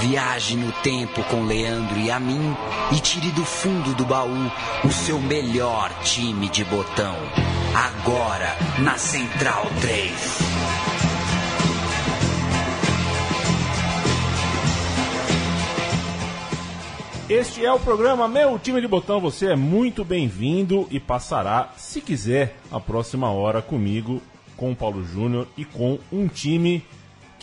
Viaje no tempo com Leandro e a mim e tire do fundo do baú o seu melhor time de botão. Agora na Central 3. Este é o programa Meu Time de Botão. Você é muito bem-vindo e passará, se quiser, a próxima hora comigo, com o Paulo Júnior e com um time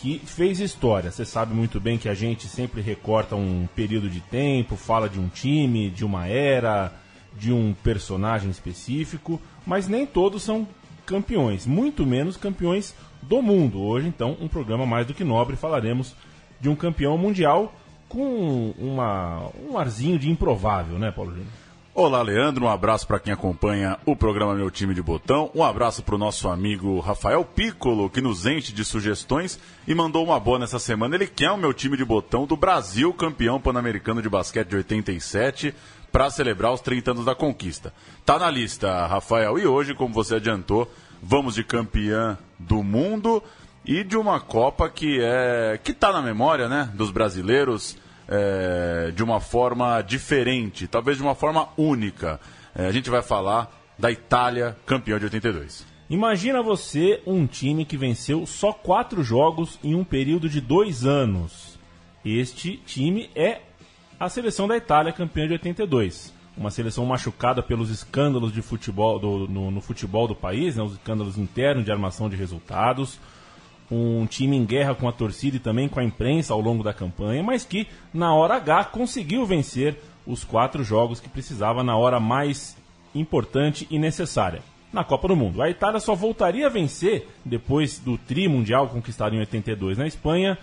que fez história. Você sabe muito bem que a gente sempre recorta um período de tempo, fala de um time, de uma era, de um personagem específico, mas nem todos são campeões, muito menos campeões do mundo. Hoje, então, um programa mais do que nobre, falaremos de um campeão mundial com uma, um arzinho de improvável, né, Paulo Júnior? Olá, Leandro. Um abraço para quem acompanha o programa Meu Time de Botão. Um abraço para o nosso amigo Rafael Piccolo, que nos enche de sugestões e mandou uma boa nessa semana. Ele quer o meu time de botão do Brasil, campeão pan-americano de basquete de 87, para celebrar os 30 anos da conquista. Tá na lista, Rafael. E hoje, como você adiantou, vamos de campeã do mundo e de uma Copa que é que está na memória né, dos brasileiros é, de uma forma diferente, talvez de uma forma única. É, a gente vai falar da Itália, campeão de 82. Imagina você um time que venceu só quatro jogos em um período de dois anos. Este time é a seleção da Itália, campeã de 82. Uma seleção machucada pelos escândalos de futebol do, no, no futebol do país, né, os escândalos internos de armação de resultados um time em guerra com a torcida e também com a imprensa ao longo da campanha, mas que na hora H conseguiu vencer os quatro jogos que precisava na hora mais importante e necessária. Na Copa do Mundo. A Itália só voltaria a vencer depois do tri mundial conquistado em 82 na Espanha,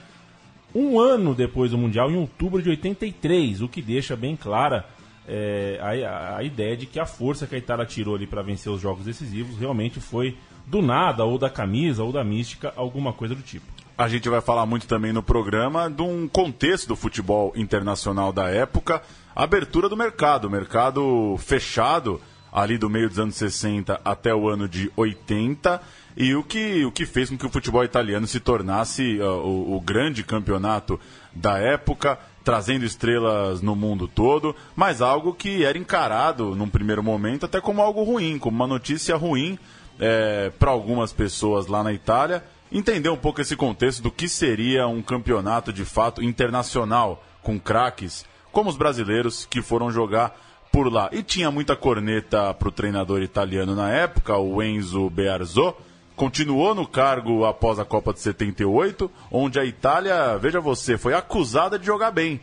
um ano depois do Mundial, em outubro de 83, o que deixa bem clara é, a, a, ideia de que a força que a Itália tirou ali para vencer os jogos decisivos realmente foi do nada, ou da camisa, ou da mística, alguma coisa do tipo. A gente vai falar muito também no programa de um contexto do futebol internacional da época, abertura do mercado, mercado fechado ali do meio dos anos 60 até o ano de 80 e o que, o que fez com que o futebol italiano se tornasse uh, o, o grande campeonato da época, trazendo estrelas no mundo todo, mas algo que era encarado num primeiro momento até como algo ruim, como uma notícia ruim é, para algumas pessoas lá na Itália, entender um pouco esse contexto do que seria um campeonato de fato internacional com craques como os brasileiros que foram jogar por lá. E tinha muita corneta para o treinador italiano na época, o Enzo Bearzot, continuou no cargo após a Copa de 78, onde a Itália, veja você, foi acusada de jogar bem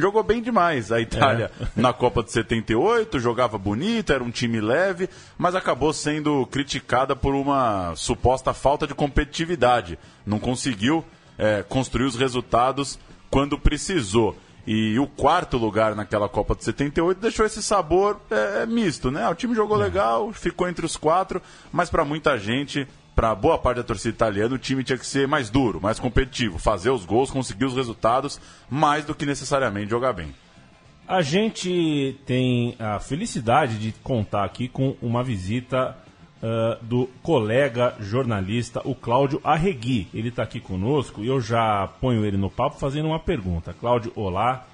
jogou bem demais. A Itália é. na Copa de 78 jogava bonito, era um time leve, mas acabou sendo criticada por uma suposta falta de competitividade. Não conseguiu é, construir os resultados quando precisou. E o quarto lugar naquela Copa de 78 deixou esse sabor é, misto, né? O time jogou é. legal, ficou entre os quatro, mas para muita gente para boa parte da torcida italiana, o time tinha que ser mais duro, mais competitivo, fazer os gols, conseguir os resultados, mais do que necessariamente jogar bem. A gente tem a felicidade de contar aqui com uma visita uh, do colega jornalista, o Cláudio Arregui. Ele está aqui conosco e eu já ponho ele no papo fazendo uma pergunta. Cláudio, olá.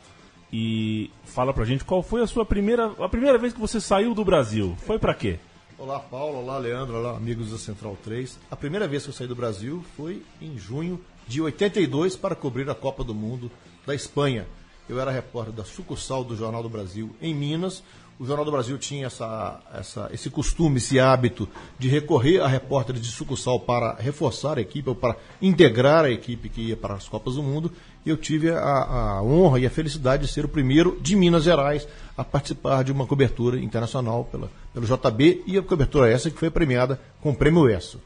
E fala pra gente qual foi a sua primeira, a primeira vez que você saiu do Brasil. Foi para quê? Olá, Paulo. Olá, Leandro. Olá, amigos da Central 3. A primeira vez que eu saí do Brasil foi em junho de 82 para cobrir a Copa do Mundo da Espanha. Eu era repórter da sucursal do Jornal do Brasil em Minas. O Jornal do Brasil tinha essa, essa, esse costume, esse hábito de recorrer a repórteres de sucursal para reforçar a equipe, ou para integrar a equipe que ia para as Copas do Mundo. E eu tive a, a honra e a felicidade de ser o primeiro de Minas Gerais a participar de uma cobertura internacional pela, pelo JB e a cobertura essa que foi premiada com o Prêmio ESSO.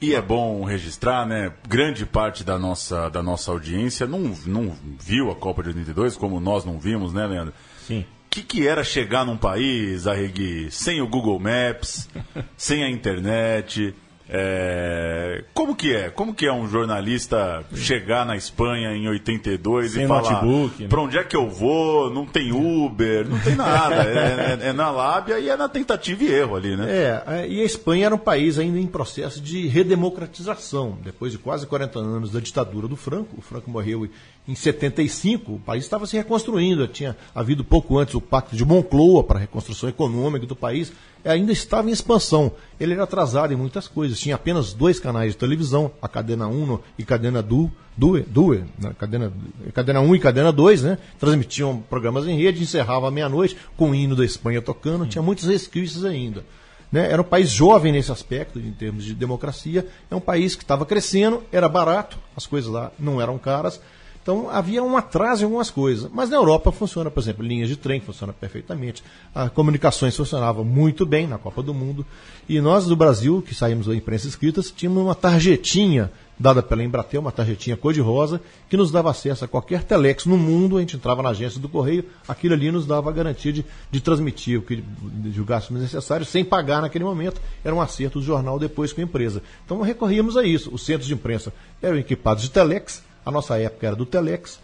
E é bom registrar, né? Grande parte da nossa, da nossa audiência não, não viu a Copa de 82, como nós não vimos, né, Leandro? Sim. O que, que era chegar num país, Arregui, sem o Google Maps, sem a internet? É... Como, que é? Como que é um jornalista chegar na Espanha em 82 Sem e falar né? pra onde é que eu vou? Não tem Uber, não tem nada. é, é- é na lábia e é na tentativa e erro ali, né? É, é, e a Espanha era um país ainda em processo de redemocratização. Depois de quase 40 anos da ditadura do Franco, o Franco morreu em 75, o país estava se reconstruindo. Tinha havido pouco antes o Pacto de Moncloa para a reconstrução econômica do país, ainda estava em expansão. Ele era atrasado em muitas coisas. Tinha apenas dois canais de televisão, a Cadena 1 e Cadena Du, Due, Due né? Cadena, Cadena 1 e Cadena 2, né? Transmitiam programas em rede, encerrava à meia-noite com o hino da Espanha tocando. Tinha muitos resquícios ainda. Né? Era um país jovem nesse aspecto, em termos de democracia. É um país que estava crescendo, era barato, as coisas lá não eram caras. Então havia um atraso em algumas coisas. Mas na Europa funciona, por exemplo, linhas de trem funciona perfeitamente. As comunicações funcionavam muito bem na Copa do Mundo. E nós do Brasil, que saímos da imprensa escrita, tínhamos uma tarjetinha dada pela Embratel, uma tarjetinha cor-de-rosa, que nos dava acesso a qualquer telex no mundo, a gente entrava na agência do Correio, aquilo ali nos dava a garantia de, de transmitir o que julgássemos necessário, sem pagar naquele momento, era um acerto do jornal depois com a empresa. Então recorríamos a isso. Os centros de imprensa eram equipados de telex, a nossa época era do telex,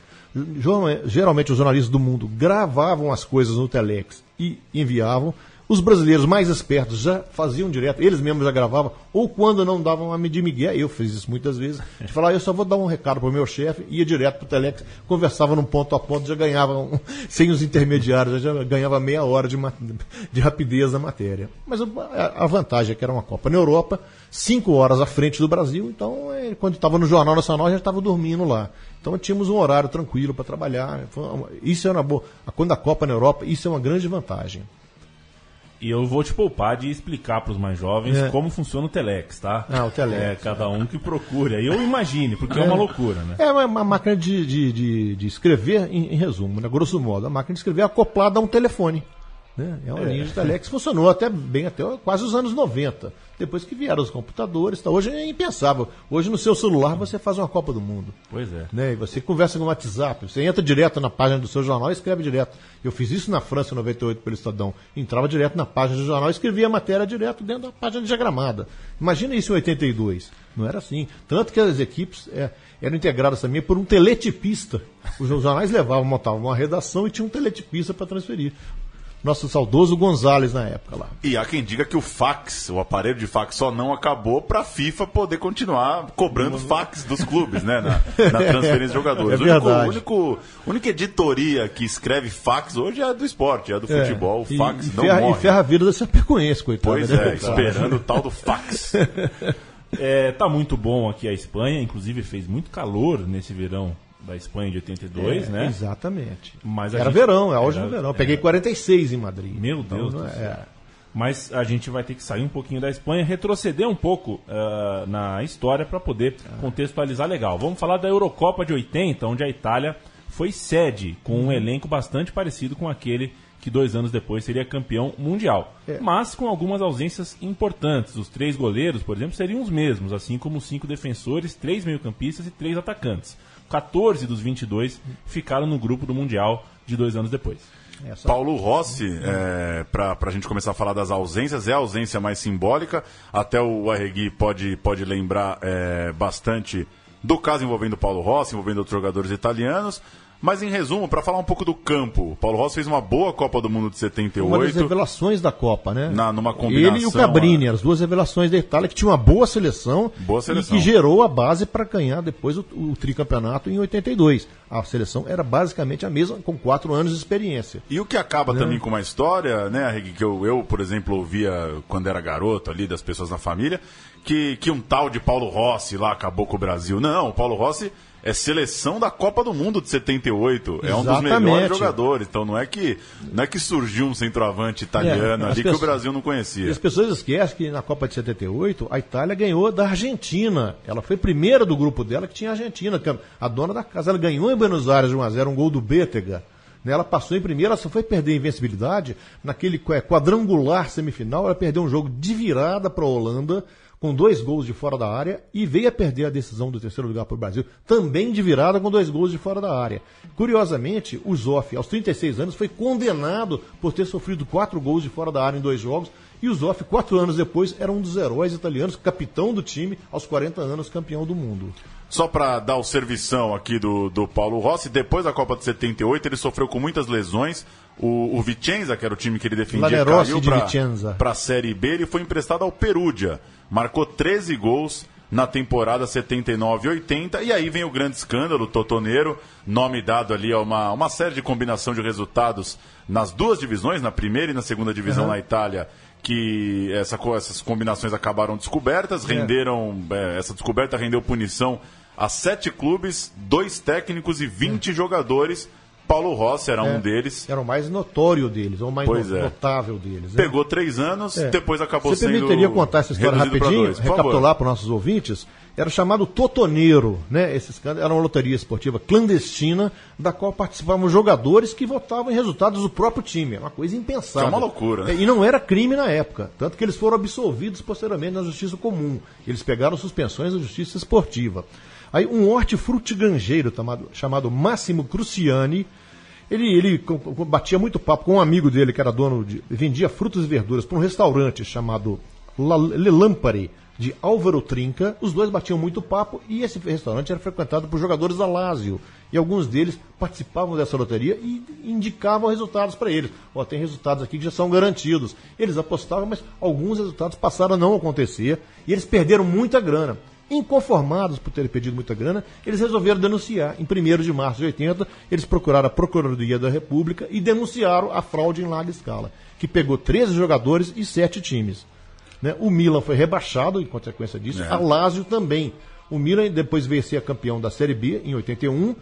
geralmente os jornalistas do mundo gravavam as coisas no telex e enviavam, os brasileiros mais espertos já faziam direto, eles mesmos já gravavam, ou quando não davam uma de Miguel, eu fiz isso muitas vezes, de falar, eu só vou dar um recado para o meu chefe, ia direto para o Telex, conversava num ponto a ponto, já ganhava, um, sem os intermediários, já ganhava meia hora de, de rapidez na matéria. Mas a vantagem é que era uma Copa na Europa, cinco horas à frente do Brasil, então é, quando estava no Jornal Nacional já estava dormindo lá. Então tínhamos um horário tranquilo para trabalhar. Isso era boa. Quando a Copa na Europa, isso é uma grande vantagem. E eu vou te poupar de explicar para os mais jovens é. como funciona o Telex, tá? Ah, o Telex. É, cada um que procure. Aí eu imagine, porque é, é uma loucura, né? É uma, máquina de, de, de, de escrever, em, em, resumo, né? grosso modo, a máquina de escrever acoplada a um telefone. Né? É uma é. linha de telex funcionou até bem até quase os anos 90. Depois que vieram os computadores, tá? hoje é impensável. Hoje no seu celular você faz uma Copa do Mundo. Pois é. Né? E você conversa com o WhatsApp, você entra direto na página do seu jornal e escreve direto. Eu fiz isso na França em 98 pelo Estadão. Entrava direto na página do jornal e escrevia a matéria direto dentro da página diagramada. Imagina isso em 82. Não era assim. Tanto que as equipes é, eram integradas também por um teletipista. Os jornais levavam, montavam uma redação e tinha um teletipista para transferir nosso saudoso Gonzalez na época lá. E há quem diga que o fax, o aparelho de fax, só não acabou para a FIFA poder continuar cobrando fax dos clubes, né? Na, na transferência de jogadores. É verdade. O único, único, única editoria que escreve fax hoje é a do esporte, é a do é, futebol. O fax e, não ferra, morre. E ferra a vida dessa Chapecoense, coitado. Pois né? é, esperando o tal do fax. É, tá muito bom aqui a Espanha, inclusive fez muito calor nesse verão da Espanha de 82, é, né? Exatamente. Mas era gente, verão, é hoje no verão. Peguei 46 em Madrid. Meu então, Deus do céu. É. Mas a gente vai ter que sair um pouquinho da Espanha, retroceder um pouco uh, na história para poder contextualizar legal. Vamos falar da Eurocopa de 80, onde a Itália foi sede, com um elenco bastante parecido com aquele que dois anos depois seria campeão mundial. É. Mas com algumas ausências importantes. Os três goleiros, por exemplo, seriam os mesmos, assim como os cinco defensores, três meio-campistas e três atacantes. 14 dos 22 ficaram no grupo do Mundial de dois anos depois. É, Paulo Rossi, é, para a gente começar a falar das ausências, é a ausência mais simbólica. Até o Arregui pode, pode lembrar é, bastante do caso envolvendo Paulo Rossi, envolvendo outros jogadores italianos. Mas em resumo, para falar um pouco do campo, Paulo Rossi fez uma boa Copa do Mundo de 78. Uma das revelações da Copa, né? Na, numa combinação. Ele e o Cabrini, as duas revelações da Itália, que tinha uma boa seleção, boa seleção. e que gerou a base para ganhar depois o, o, tricampeonato em 82. A seleção era basicamente a mesma, com quatro anos de experiência. E o que acaba né? também com uma história, né, que eu, eu, por exemplo, ouvia quando era garoto ali, das pessoas na família, que, que um tal de Paulo Rossi lá acabou com o Brasil. Não, o Paulo Rossi é seleção da Copa do Mundo de 78. É um dos melhores jogadores. Então não é que não é que surgiu um centroavante italiano é, ali pessoas, que o Brasil não conhecia. as pessoas esquecem que na Copa de 78 a Itália ganhou da Argentina. Ela foi primeira do grupo dela que tinha a Argentina. A dona da casa ela ganhou em Buenos Aires 1 a 0 um gol do Bétega. Né, ela passou em primeira, ela só foi perder a invencibilidade naquele quadrangular semifinal. Ela perdeu um jogo de virada para a Holanda com dois gols de fora da área e veio a perder a decisão do terceiro lugar para o Brasil, também de virada com dois gols de fora da área. Curiosamente, o Zoff, aos 36 anos, foi condenado por ter sofrido quatro gols de fora da área em dois jogos E o Zoff, quatro anos depois, era um dos heróis italianos, capitão do time, aos 40 anos, campeão do mundo. Só para dar o servição aqui do, do Paulo Rossi, depois da Copa de 78, ele sofreu com muitas lesões. O, o Vicenza, que era o time que ele defendia, Lanerossi caiu para a Série B. Ele foi emprestado ao Perugia. Marcou 13 gols na temporada 79-80. E aí vem o grande escândalo, Totoneiro, nome dado ali a uma, uma série de combinação de resultados nas duas divisões, na primeira e na segunda divisão Uhum. na Itália, que essa, essas combinações acabaram descobertas, renderam. é, essa descoberta rendeu punição a sete clubes, dois técnicos e 20 jogadores. Paulo Rossi era um É. deles. Era o mais notório deles, ou o mais no- é. notável deles. né? Pegou três anos, É. depois acabou Você sendo. permitiria contar essa história rapidinho, dois, recapitular para os nossos ouvintes? Era chamado Totoneiro, né? Esse escândalo era uma loteria esportiva clandestina, da qual participavam jogadores que votavam em resultados do próprio time. É uma coisa impensável. Que é uma loucura, né? E não era crime na época, tanto que eles foram absolvidos posteriormente na justiça comum. Eles pegaram suspensões da justiça esportiva. Aí um hortifrutigranjeiro chamado, chamado Máximo Cruciani, ele, ele batia muito papo com um amigo dele que era dono de. vendia frutas e verduras para um restaurante chamado La- Le Lampare, de Álvaro Trinca. Os dois batiam muito papo e esse restaurante era frequentado por jogadores da Lazio. E alguns deles participavam dessa loteria e indicavam resultados para eles. Ó, tem resultados aqui que já são garantidos. Eles apostavam, mas alguns resultados passaram a não acontecer e eles perderam muita grana. Inconformados por terem perdido muita grana, eles resolveram denunciar. Em 1 de março de 80, eles procuraram a Procuradoria da República e denunciaram a fraude em larga escala, que pegou 13 jogadores e 7 times. Né? O Milan foi rebaixado em consequência disso, É. a Lazio também. O Milan depois veio ser campeão da Série B em 81,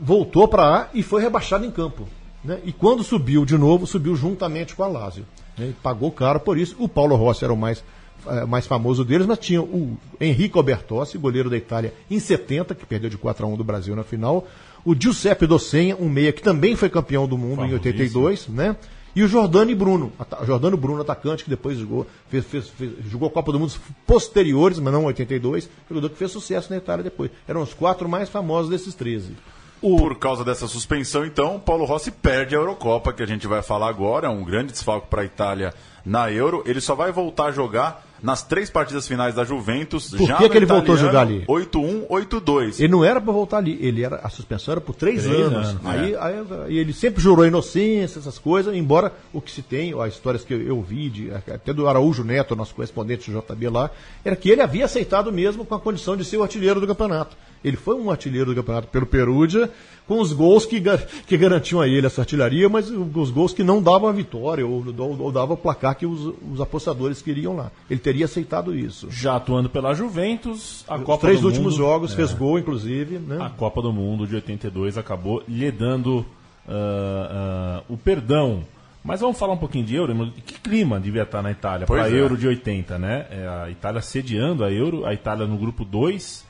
voltou para A e foi rebaixado em campo. né? E quando subiu de novo, subiu juntamente com a Lazio. né? Pagou caro por isso. O Paulo Rossi era o mais, eh, mais famoso deles, mas tinha o Henrico Albertossi, goleiro da Itália, em 70, que perdeu de 4 a 1 do Brasil na final. O Giuseppe Docenha, um meia que também foi campeão do mundo em Famosíssimo. 82, né? E o Jordani Bruno, ata- Jordano Bruno, atacante, que depois jogou, fez, fez- fez- jogou a Copa do Mundo posteriores, mas não em 82, jogador que fez sucesso na Itália depois. Eram os quatro mais famosos desses 13. Por causa dessa suspensão, então, Paulo Rossi perde a Eurocopa, que a gente vai falar agora. É um grande desfalque para a Itália na Euro. Ele só vai voltar a jogar nas três partidas finais da Juventus. Por já que que ele voltou a jogar ali? 8-1, 8-2. Ele não era para voltar ali, ele era a suspensão era por três, Três anos. anos, aí, aí, aí ele sempre jurou inocência, essas coisas, embora o que se tem, as histórias que eu, eu vi, de, até do Araújo Neto, nosso correspondente do JB lá, era que ele havia aceitado mesmo com a condição de ser o artilheiro do campeonato. Ele foi um artilheiro do campeonato pelo Perugia, com os gols que, gar- que garantiam a ele essa artilharia, mas os gols que não davam a vitória, ou, ou, ou davam o placar que os, os apostadores queriam lá. Ele teria aceitado isso. Já atuando pela Juventus, a Os Copa três do últimos Mundo, jogos, é, fez gol, inclusive. Né? A Copa do Mundo de 82 acabou lhe dando ah, ah, o perdão. Mas vamos falar um pouquinho de Euro. Que clima devia estar na Itália para a é. Euro de 80, né? É, a Itália sediando a Euro, a Itália no grupo 2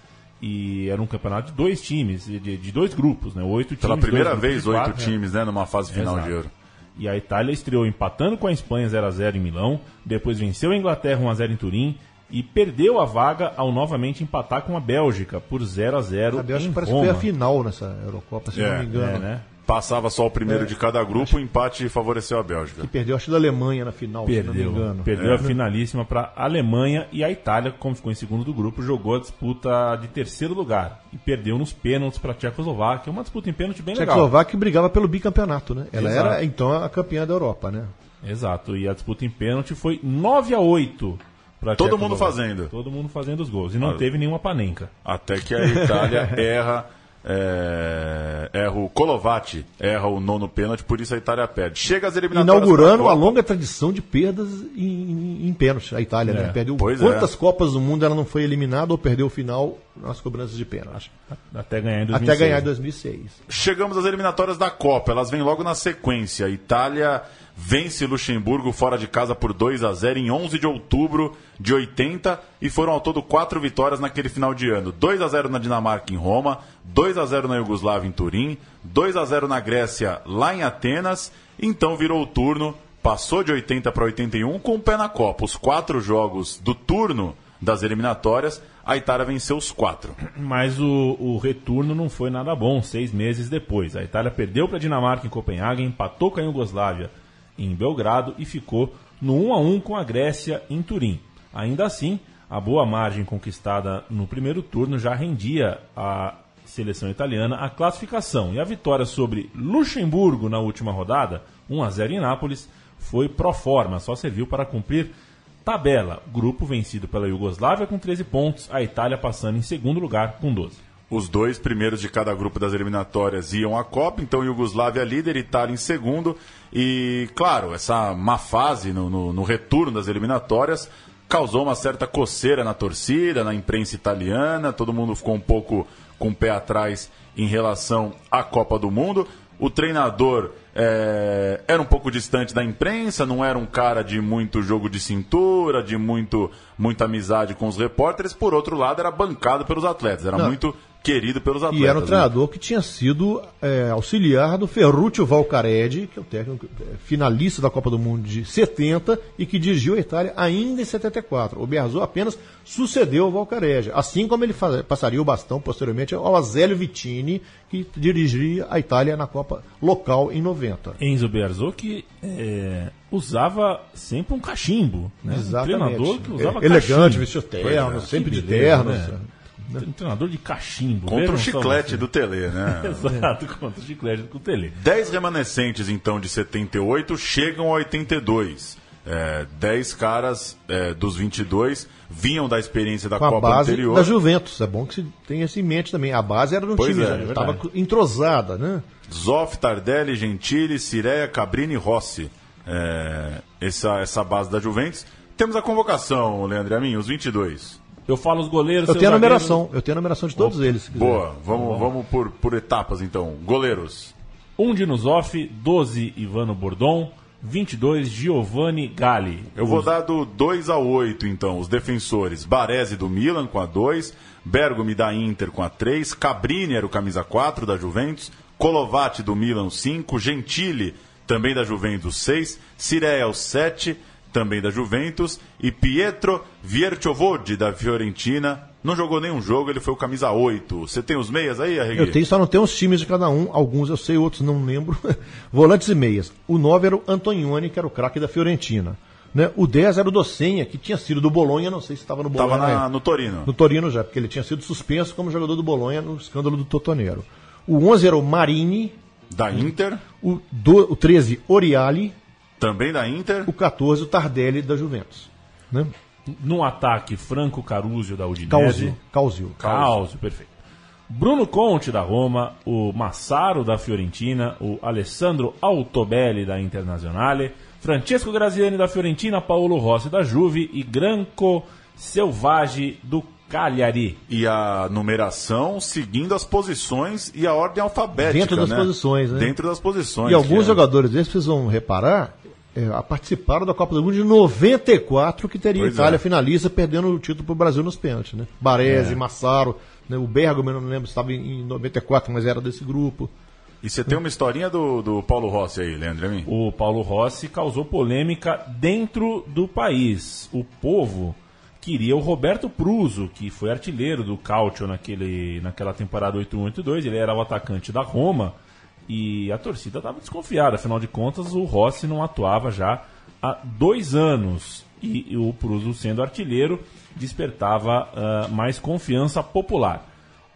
e era um campeonato de dois times, de, de dois grupos, né? Oito Pela times. primeira dois grupos vez, oito quatro, né? times, né, numa fase final Exato. de Euro. E a Itália estreou empatando com a Espanha 0 a 0 em Milão, depois venceu a Inglaterra 1 a 0 em Turim e perdeu a vaga ao novamente empatar com a Bélgica por 0 a 0 A Bélgica em parece Roma. que foi a final nessa Eurocopa, se É, não me engano. É, né? Passava só o primeiro de cada grupo, o empate favoreceu a Bélgica. Que perdeu, acho, da Alemanha na final, se não Perdeu, me engano. perdeu É. a finalíssima para a Alemanha e a Itália, como ficou em segundo do grupo, jogou a disputa de terceiro lugar e perdeu nos pênaltis para a Tchecoslováquia, uma disputa em pênalti bem legal. Tchecoslováquia brigava pelo bicampeonato, né? Ela Exato. era, então, a campeã da Europa, né? Exato, e a disputa em pênalti foi 9 a 8 pra Todo mundo fazendo. Todo mundo fazendo os gols. E não Ah. teve nenhuma panenca. Até que a Itália erra, é, erra o Colovati, erra o nono pênalti, por isso a Itália perde. Chega às eliminatórias. Inaugurando a longa tradição de perdas em, em, em pênalti. A Itália, É, né? Perdeu pois quantas é. Copas do Mundo ela não foi eliminada ou perdeu o final nas cobranças de pênalti? Até ganhar em 2006. Até ganhar em 2006. Chegamos às eliminatórias da Copa, elas vêm logo na sequência. Itália vence Luxemburgo fora de casa por 2 a 0 em 11 de outubro de 80 e foram ao todo quatro vitórias naquele final de ano. 2 a 0 na Dinamarca em Roma, 2 a 0 na Iugoslávia em Turim, 2 a 0 na Grécia lá em Atenas. Então virou o turno, passou de 80 para 81 com o pé na Copa. Os quatro jogos do turno das eliminatórias, a Itália venceu os quatro. Mas o, o retorno não foi nada bom, seis meses depois. A Itália perdeu para a Dinamarca em Copenhague, empatou com a Iugoslávia em Belgrado e ficou no 1 a 1 com a Grécia em Turim. Ainda assim, a boa margem conquistada no primeiro turno já rendia à seleção italiana a classificação e a vitória sobre Luxemburgo na última rodada, 1 a 0 em Nápoles, foi pro forma, só serviu para cumprir tabela. Grupo vencido pela Iugoslávia com 13 pontos, a Itália passando em segundo lugar com 12. Os dois primeiros de cada grupo das eliminatórias iam à Copa, então Iugoslávia líder, Itália em segundo. E, claro, essa má fase no, no, no retorno das eliminatórias causou uma certa coceira na torcida, na imprensa italiana, todo mundo ficou um pouco com o pé atrás em relação à Copa do Mundo. O treinador é, era um pouco distante da imprensa, não era um cara de muito jogo de cintura, de muito, muita amizade com os repórteres. Por outro lado, era bancado pelos atletas, era não. muito querido pelos atletas. E era um né? treinador que tinha sido é, auxiliar do Ferruccio Valcaredi, que é o técnico é, finalista da Copa do Mundo de 70 e que dirigiu a Itália ainda em 74. O Berzot apenas sucedeu o Valcaredi, assim como ele faz, passaria o bastão posteriormente ao Azélio Vittini, que dirigiria a Itália na Copa local em 90. Enzo Berzot que é, usava sempre um cachimbo, né? Exatamente. Um treinador que usava é, Elegante, vestiu terno, é, sempre de terno. Né? Um treinador de cachimbo. Contra o chiclete do Tele, né? Exato, contra o chiclete do Tele. Dez remanescentes, então, de 78 chegam a 82. É, 10 caras é, dos 22 vinham da experiência da Com Copa a base anterior. da Juventus. É bom que se tenha isso em mente também. A base era no Pois time, é, já é estava entrosada, né? Zoff, Tardelli, Gentili, Cireia, Cabrini e Rossi. É, essa, essa base da Juventus. Temos a convocação, Leandro Amin, os 22. Eu falo os goleiros. Eu tenho a zagueiros. numeração, eu tenho a numeração de todos eles. se quiser. Boa, vamos, vamos por, por etapas então. Goleiros. 1 um Dinusoff, 12 Ivano Bordon, 22 Giovanni Galli. Eu vou dar do 2 ao 8, então. Os defensores: Baresi do Milan com a 2, Bergomi da Inter com a 3, Cabrini era o camisa 4 da Juventus, Colovati do Milan 5, Gentili também da Juventus 6, Cireia o 7, também da Juventus, e Pietro Vierchovodi da Fiorentina. Não jogou nenhum jogo, ele foi o camisa 8. Você tem os meias aí, Arregui? Eu tenho, só não tem os times de cada um. Alguns eu sei, outros não lembro. Volantes e meias. O 9 era o Antonioni, que era o craque da Fiorentina. Né? O 10 era o Docenha, que tinha sido do Bolonha, não sei se estava no Bolonha. Tava na na- época. no Torino. No Torino já, porque ele tinha sido suspenso como jogador do Bolonha no escândalo do Totonero. O 11 era o Marini, Da Inter, o, do, o 13, Oriali, também da Inter. o 14, o Tardelli da Juventus. Né? No ataque, Franco Caruso da Udinese. Causio. Causio. Causio, perfeito. Bruno Conte da Roma, o Massaro da Fiorentina, o Alessandro Altobelli da Internazionale, Francesco Graziani da Fiorentina, Paulo Rossi da Juve e Granco Selvaggi do Cagliari. E a numeração seguindo as posições e a ordem alfabética. Dentro das né? posições, né? Dentro das posições. E alguns é- jogadores desses, vocês vão reparar, é, participaram da Copa do Mundo de 94, que teria Pois Itália é. finalista, perdendo o título para o Brasil nos pênaltis. Né? Baresi, Massaro, né? o Bergamo, eu não lembro se estava em 94, mas era desse grupo. E você tem uma historinha do, do Paulo Rossi aí, Leandro Amin? O Paulo Rossi causou polêmica dentro do país. O povo queria o Roberto Pruso, que foi artilheiro do Calcio naquele, naquela temporada 81-82. Ele era o atacante da Roma e a torcida estava desconfiada. Afinal de contas, o Rossi não atuava já há dois anos. E, o Pruso, sendo artilheiro, despertava ah, mais confiança popular.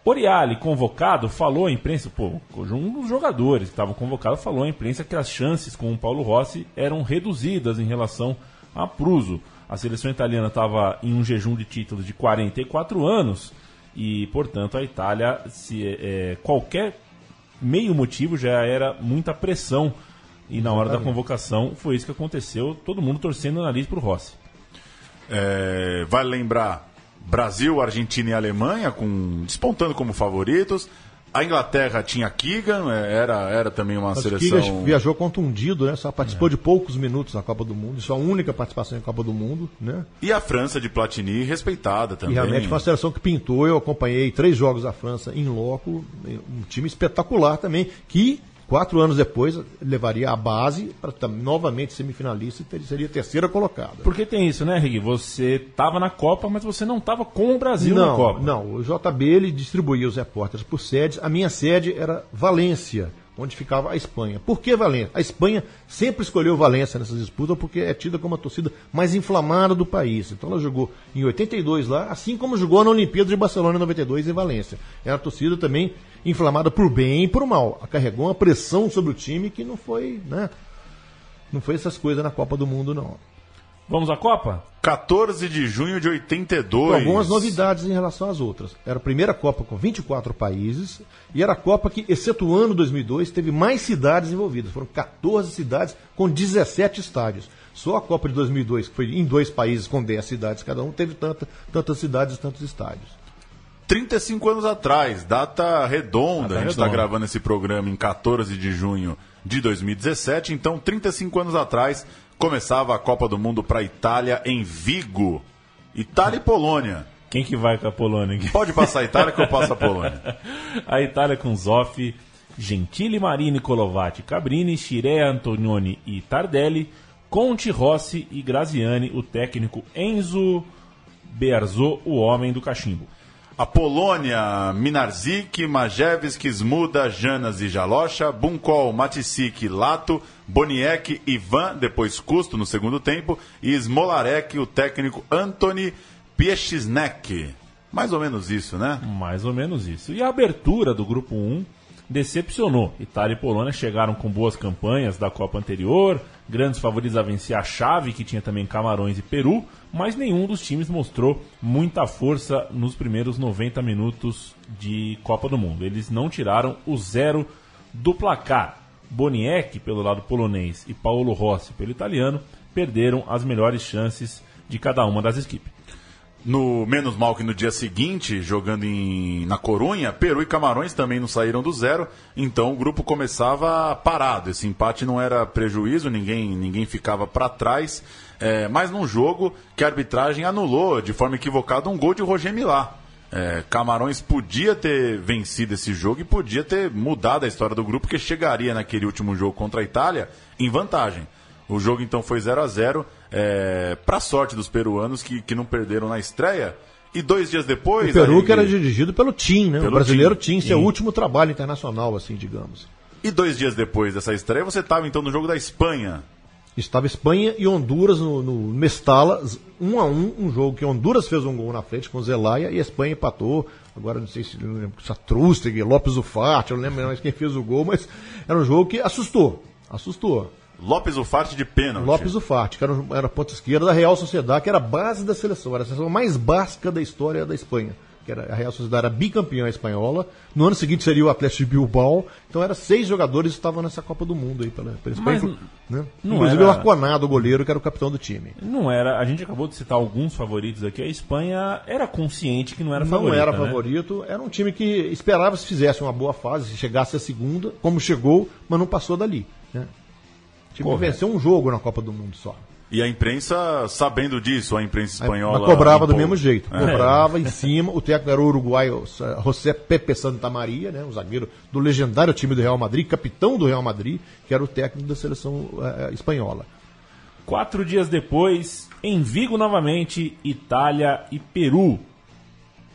Oriali, convocado, falou à imprensa, pô, um dos jogadores que estavam convocados falou à imprensa que as chances com o Paulo Rossi eram reduzidas em relação a Pruso. A seleção italiana estava em um jejum de títulos de 44 anos e, portanto, a Itália, se é, qualquer meio motivo já era muita pressão e na hora da convocação foi isso que aconteceu, todo mundo torcendo o nariz para o Rossi. É, vale lembrar Brasil, Argentina e Alemanha com, despontando como favoritos. A Inglaterra tinha Keegan, é, era, era também uma Mas seleção. Kigas viajou contundido, né? Só participou de poucos minutos na Copa do Mundo, sua única participação em Copa do Mundo, né? E a França de Platini, respeitada também. E realmente foi uma seleção que pintou. Eu acompanhei três jogos da França em loco, um time espetacular também, que quatro anos depois levaria a base para novamente semifinalista e seria terceira colocada. Porque tem isso, né, Rigui? Você estava na Copa, mas você não estava com o Brasil na não, Copa. não, o JB ele distribuía os repórteres por sedes. A minha sede era Valência, onde ficava a Espanha. Por que Valência? A Espanha sempre escolheu Valência nessas disputas porque é tida como a torcida mais inflamada do país. Então ela jogou em 82 lá, assim como jogou na Olimpíada de Barcelona em 92 em Valência. Era a torcida também inflamada por bem e por mal. Carregou uma pressão sobre o time que não foi, né? Não foi essas coisas na Copa do Mundo, não. Vamos à Copa? 14 de junho de 82. Com algumas novidades em relação às outras. Era a primeira Copa com 24 países e era a Copa que, excetuando 2002, teve mais cidades envolvidas. Foram 14 cidades com 17 estádios. Só a Copa de 2002, que foi em dois países com 10 cidades cada um, teve tanta, tantas cidades e tantos estádios. 35 anos atrás, data redonda. Data a gente está gravando esse programa em 14 de junho de 2017. Então, 35 anos atrás, começava a Copa do Mundo para a Itália em Vigo. Itália e Polônia. Quem que vai com a Polônia? Pode passar a Itália que eu passo a Polônia. A Itália com Zoff, Gentili Marini, Colovati, Cabrini, Chirea, Antonioni e Tardelli, Conte, Rossi e Graziani, o técnico Enzo Bearzot, o homem do cachimbo. A Polônia, Minarzik, Majewski, Smuda, Janas e Jalocha, Bunkol, Matisik, Lato, Boniek, Ivan, depois Custo no segundo tempo, e Smolarek, o técnico Antony Piechiznek. Mais ou menos isso, né? Mais ou menos isso. E a abertura do grupo 1 decepcionou. Itália e Polônia chegaram com boas campanhas da Copa anterior, grandes favoritos a vencer a chave, que tinha também Camarões e Peru, mas nenhum dos times mostrou muita força nos primeiros 90 minutos de Copa do Mundo. Eles não tiraram o zero do placar. Boniek, pelo lado polonês, e Paulo Rossi, pelo italiano, perderam as melhores chances de cada uma das equipes. No menos mal que no dia seguinte, jogando em, na Corunha, Peru e Camarões também não saíram do zero, então o grupo começava parado. Esse empate não era prejuízo, ninguém, ninguém ficava para trás. É, mas num jogo que a arbitragem anulou de forma equivocada um gol de Roger Milá. É, Camarões podia ter vencido esse jogo e podia ter mudado a história do grupo, porque chegaria naquele último jogo contra a Itália em vantagem. O jogo então foi 0 a 0 é, para sorte dos peruanos que, que não perderam na estreia. E dois dias depois. O Peru aí- que era dirigido pelo Tim, né? Pelo o brasileiro Tim. Seu último trabalho internacional, assim, digamos. E dois dias depois dessa estreia, você estava então no jogo da Espanha. Estava Espanha e Honduras no, no Mestala, um a um, um jogo que Honduras fez um gol na frente com Zelaya e a Espanha empatou. Agora não sei se não lembro, Satrústeg, Lopes Ufarte, eu não lembro mais quem fez o gol, mas era um jogo que assustou. Assustou. Lopes Ufarte de pênalti. Lopes Ufarte, que era, era a ponta esquerda da Real Sociedade, que era a base da seleção, era a seleção mais básica da história da Espanha. Que era, a Real Sociedade era bicampeã espanhola. No ano seguinte seria o Atlético de Bilbao. Então era seis jogadores que estavam nessa Copa do Mundo aí pela, pela Espanha. Mas né? não Inclusive era- o Arconado, o goleiro, que era o capitão do time. Não era, a gente acabou de citar alguns favoritos aqui. A Espanha era consciente que não era não favorita. era né? favorito, era um time que esperava se fizesse uma boa fase, se chegasse a segunda, como chegou, mas não passou dali. Né? O time Correto. venceu um jogo na Copa do Mundo só. E a imprensa, sabendo disso, a imprensa espanhola. Mas cobrava do impôs. mesmo jeito. É. Cobrava em cima. O técnico era o uruguaio eh, José Pepe Santa Maria, né, o zagueiro do legendário time do Real Madrid, capitão do Real Madrid, que era o técnico da seleção eh, espanhola. Quatro dias depois, em Vigo novamente, Itália e Peru.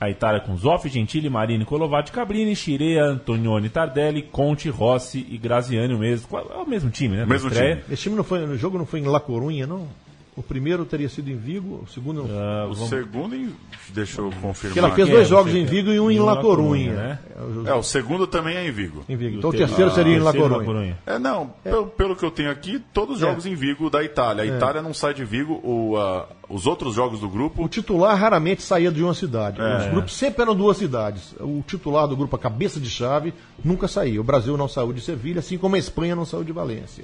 A Itália com Zoff, Gentili, Marini, Colovati, Cabrini, Chirea, Antonioni, Tardelli, Conte, Rossi e Graziani, o mesmo. É o mesmo time, né? Mesmo estreia. time. Esse time não foi, no jogo não foi em La Corunha, não? O primeiro teria sido em Vigo, o segundo não. Ah, O vamos- segundo, em- deixa eu Porque confirmar. ela fez que dois é, jogos em? Vigo e um em Em La La Corunha. Né? É, o- É, o segundo também é em Vigo. em Vigo. Então o ter- terceiro seria em La terceiro Corunha. É, não, Pelo, pelo que eu tenho aqui, todos os jogos em Vigo da Itália. A Itália não sai de Vigo, o, ah, os outros jogos do grupo. O titular raramente saía de uma cidade. É. Os grupos sempre eram duas cidades. O titular do grupo, a cabeça de chave, nunca saía. O Brasil não saiu de Sevilha, assim como a Espanha não saiu de Valência.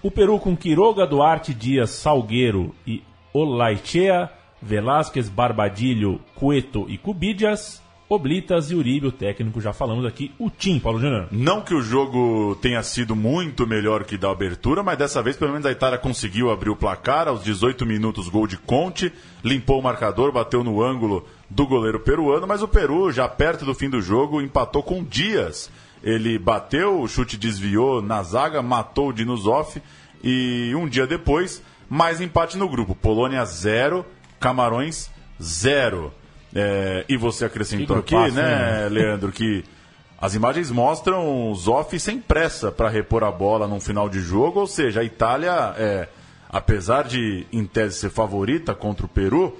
O Peru com Quiroga, Duarte, Dias, Salgueiro e Olaichea, Velásquez, Barbadilho, Cueto e Cubidias, Oblitas e Uribe, o técnico, já falamos aqui, o Tim, Paulo Júnior. Não que o jogo tenha sido muito melhor que da abertura, mas dessa vez pelo menos a Itália conseguiu abrir o placar. Aos 18 minutos, gol de Conte, limpou o marcador, bateu no ângulo do goleiro peruano, mas o Peru, já perto do fim do jogo, empatou com Dias. Ele bateu, o chute desviou na zaga, matou o Dinuzov e um dia depois, mais empate no grupo. Polônia 0, Camarões 0. É, e você acrescentou Que aqui, grupaço, né, né? Leandro, que As imagens mostram o Zoff sem pressa para repor a bola num final de jogo, ou seja, a Itália, é, apesar de em tese ser favorita contra o Peru,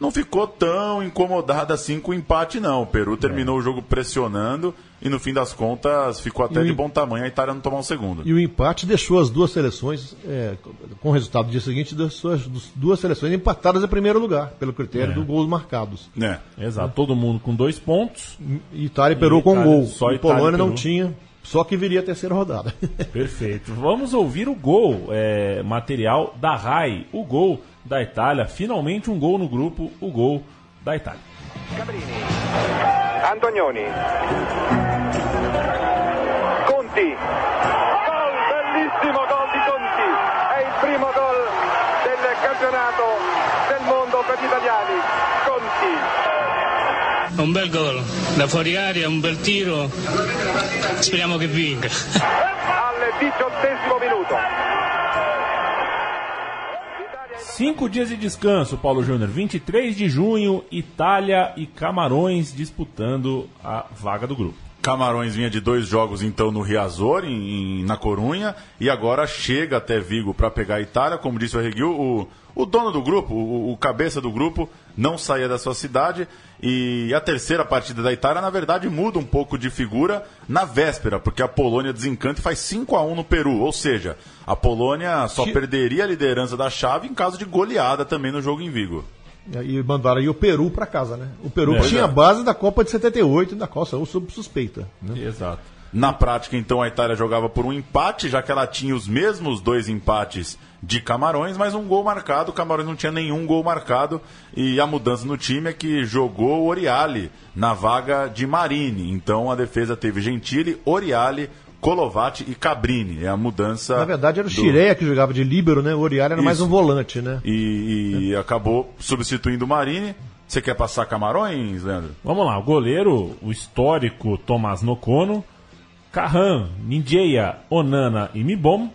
não ficou tão incomodada assim com o empate, não. O Peru terminou o jogo pressionando e no fim das contas ficou até E de bom tamanho a Itália não tomar um segundo. E o empate deixou as duas seleções, é, com o resultado do dia seguinte, deixou as du- duas seleções empatadas em primeiro lugar, pelo critério É. dos gols marcados. É. Exato, todo mundo com dois pontos. Itália e Peru E com Itália- gol. só e Itália Polônia não Peru. tinha, só que viria a terceira rodada. Perfeito. Vamos ouvir o gol, é, material da RAI, o gol da Itália. Finalmente um gol no grupo, o gol da Itália. Cabrini, Antonioni, Conti, gol, bellissimo gol di Conti, è il primo gol del campionato del mondo per gli italiani, Conti. Un bel gol, da fuori aria, un bel tiro, speriamo che vinca. Al diciottesimo minuto. Cinco dias de descanso, Paulo Júnior. 23 de junho, Itália e Camarões disputando a vaga do grupo. Camarões vinha de dois jogos então no Riazor, em, em- na Corunha, e agora chega até Vigo para pegar a Itália. Como disse o Reguil, o, o dono do grupo, o, o cabeça do grupo, não saía da sua cidade. E a terceira partida da Itália, na verdade, muda um pouco de figura na véspera, porque a Polônia desencanta e faz 5 a 1 no Peru. Ou seja, a Polônia só Que- perderia a liderança da chave em caso de goleada também no jogo em Vigo. E mandaram aí o Peru para casa, né? O Peru É. tinha a base da Copa de 78, da qual saiu sob suspeita. Né? Exato. Na prática, então, a Itália jogava por um empate, já que ela tinha os mesmos dois empates de Camarões, mas um gol marcado. Camarões não tinha nenhum gol marcado. E a mudança no time é que jogou o Oriali na vaga de Marini. Então a defesa teve Gentili, Oriali, Colovati e Cabrini. É a mudança. Na verdade, era o do- Chireia que jogava de líbero, né? O Oriário era mais Isso. um volante, né? E, e acabou substituindo o Marini. Você quer passar Camarões, Leandro? Vamos lá, o goleiro, o histórico Tomás Nocono, Carran, Ninjeia, Onana e Mibom,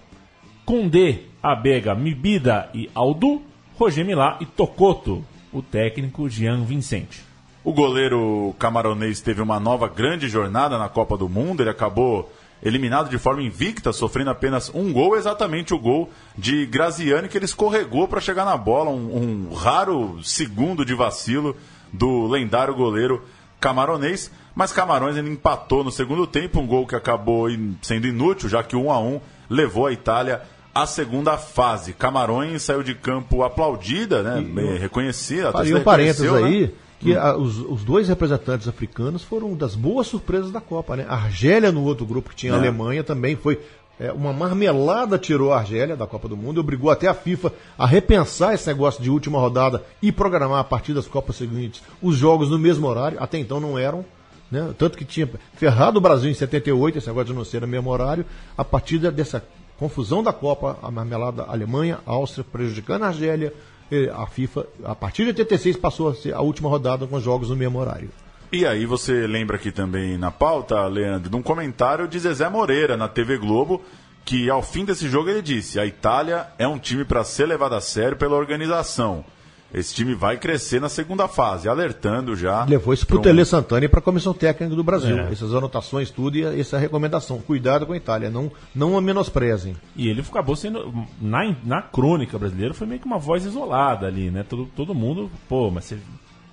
Condé, Abega, Mibida e Aldu, Roger Milá e Tocoto, o técnico Jean Vicente. O goleiro camaronês teve uma nova grande jornada na Copa do Mundo. Ele acabou eliminado de forma invicta, sofrendo apenas um gol, exatamente o gol de Graziani, que ele escorregou para chegar na bola. Um, um raro segundo de vacilo do lendário goleiro camaronês. Mas Camarões ele empatou no segundo tempo, um gol que acabou sendo inútil, já que o 1 a 1 levou a Itália à segunda fase. Camarões saiu de campo aplaudida, né? bem reconhecida. a Faria torcida um parênteses né? aí, que a- os, os dois representantes africanos foram das boas surpresas da Copa, né? A Argélia no outro grupo que tinha a É. Alemanha também foi é, uma marmelada tirou a Argélia da Copa do Mundo e obrigou até a FIFA a repensar esse negócio de última rodada e programar a partir das Copas seguintes os jogos no mesmo horário. Até então não eram. Né? Tanto que tinha ferrado o Brasil em 78, esse negócio de não ser no mesmo horário, a partir dessa confusão da Copa, a marmelada Alemanha, Áustria, prejudicando a Argélia, a FIFA, a partir de 86 passou a ser a última rodada com os jogos no mesmo horário. E aí você lembra aqui também na pauta, Leandro, de um comentário de Zezé Moreira na TV Globo, que ao fim desse jogo ele disse: a Itália é um time para ser levado a sério pela organização. Esse time vai crescer na segunda fase, alertando já. Levou isso para o um- Tele Santana e para a Comissão Técnica do Brasil. É. Essas anotações, tudo e essa recomendação. Cuidado com a Itália, não, não a menosprezem. E ele acabou sendo, na, na crônica brasileira, foi meio que uma voz isolada ali, né? Todo, todo mundo, pô, mas você.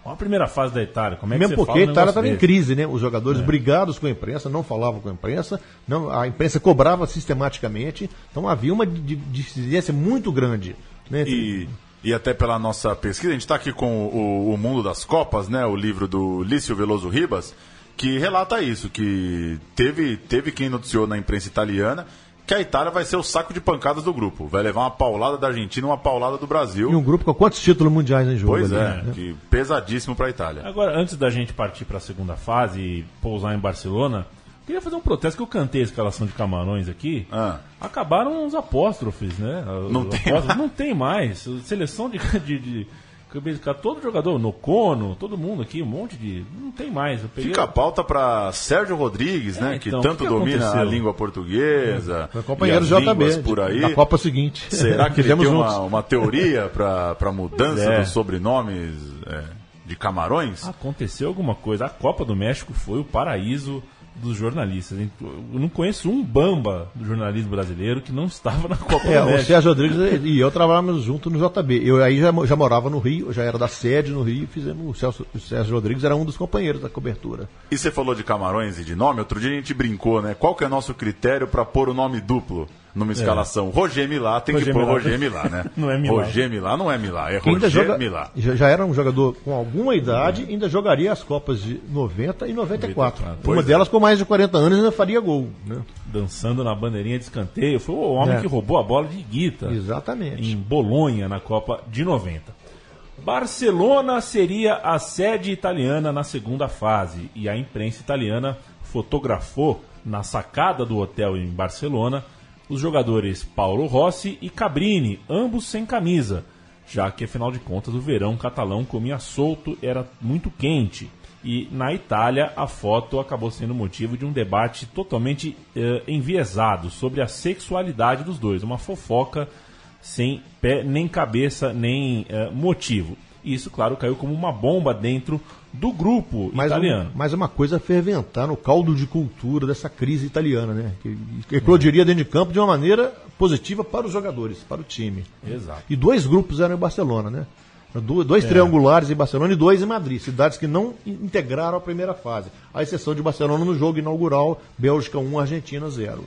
Olha a primeira fase da Itália, como é que Mesmo você porque a Itália estava em crise, né? Os jogadores brigados com a imprensa, não falavam com a imprensa, não, a imprensa cobrava sistematicamente, então havia uma di- dissidência muito grande. Né? E, e até pela nossa pesquisa, a gente está aqui com o, o Mundo das Copas, né? O livro do Lício Veloso Ribas, que relata isso, que teve, teve quem noticiou na imprensa italiana que a Itália vai ser o saco de pancadas do grupo. Vai levar uma paulada da Argentina uma paulada do Brasil. E um grupo com quantos títulos mundiais em jogo? Pois ali, é, né? que pesadíssimo para a Itália. Agora, antes da gente partir para a segunda fase e pousar em Barcelona, queria fazer um protesto que eu cantei a escalação de Camarões aqui. Ah. Acabaram os apóstrofes, né? Os Não tem apóstrofes- não tem mais. Seleção de, de, de todo jogador, Nocono, todo mundo aqui, um monte de. Não tem mais. Peguei- Fica a pauta para Sérgio Rodrigues, É, né? Que então, o tanto que que domina a aconteceu? língua portuguesa. Foi companheiro e as JB por aí. da Copa seguinte. Será que ele tem uma, uma teoria para mudança É. dos sobrenomes é, de Camarões? Aconteceu alguma coisa. A Copa do México foi o paraíso dos jornalistas. Eu não conheço um bamba do jornalismo brasileiro que não estava na Copa É, do o México. Sérgio Rodrigues e eu trabalhávamos junto no JB. Eu aí já, já morava no Rio, eu já era da sede no Rio, fizemos o Celso- o Sérgio Rodrigues era um dos companheiros da cobertura. E você falou de Camarões e de nome, outro dia a gente brincou, né? Qual que é o nosso critério para pôr o nome duplo numa escalação? Roger Milá tem que Roger pôr Milá. Roger Milá, né? Não é Milá. Roger Milá não é Milá, é Que ainda Roger joga, Milá. já, era um jogador com alguma idade, ainda jogaria as Copas de 90 e 94. 94. Uma Pois é. delas com mais de 40 anos ainda faria gol. Né? Dançando na bandeirinha de escanteio. Foi o homem É. que roubou a bola de Guita. Exatamente. em Bolonha, na Copa de 90. Barcelona seria a sede italiana na segunda fase e a imprensa italiana fotografou na sacada do hotel em Barcelona os jogadores Paulo Rossi e Cabrini, ambos sem camisa, já que afinal de contas o verão catalão comia solto, era muito quente. E na Itália a foto acabou sendo motivo de um debate totalmente eh, enviesado sobre a sexualidade dos dois, uma fofoca sem pé nem cabeça nem eh, motivo. E isso, claro, caiu como uma bomba dentro do grupo Mas, italiano. um, mas uma coisa ferventar no caldo de cultura dessa crise italiana, né? Que, eclodiria dentro de campo de uma maneira positiva para os jogadores, para o time. Exato. E dois grupos eram em Barcelona, né? Do- É. Dois triangulares em Barcelona e dois em Madrid, cidades que não in- integraram a primeira fase. A exceção de Barcelona no jogo inaugural, Bélgica 1, Argentina 0.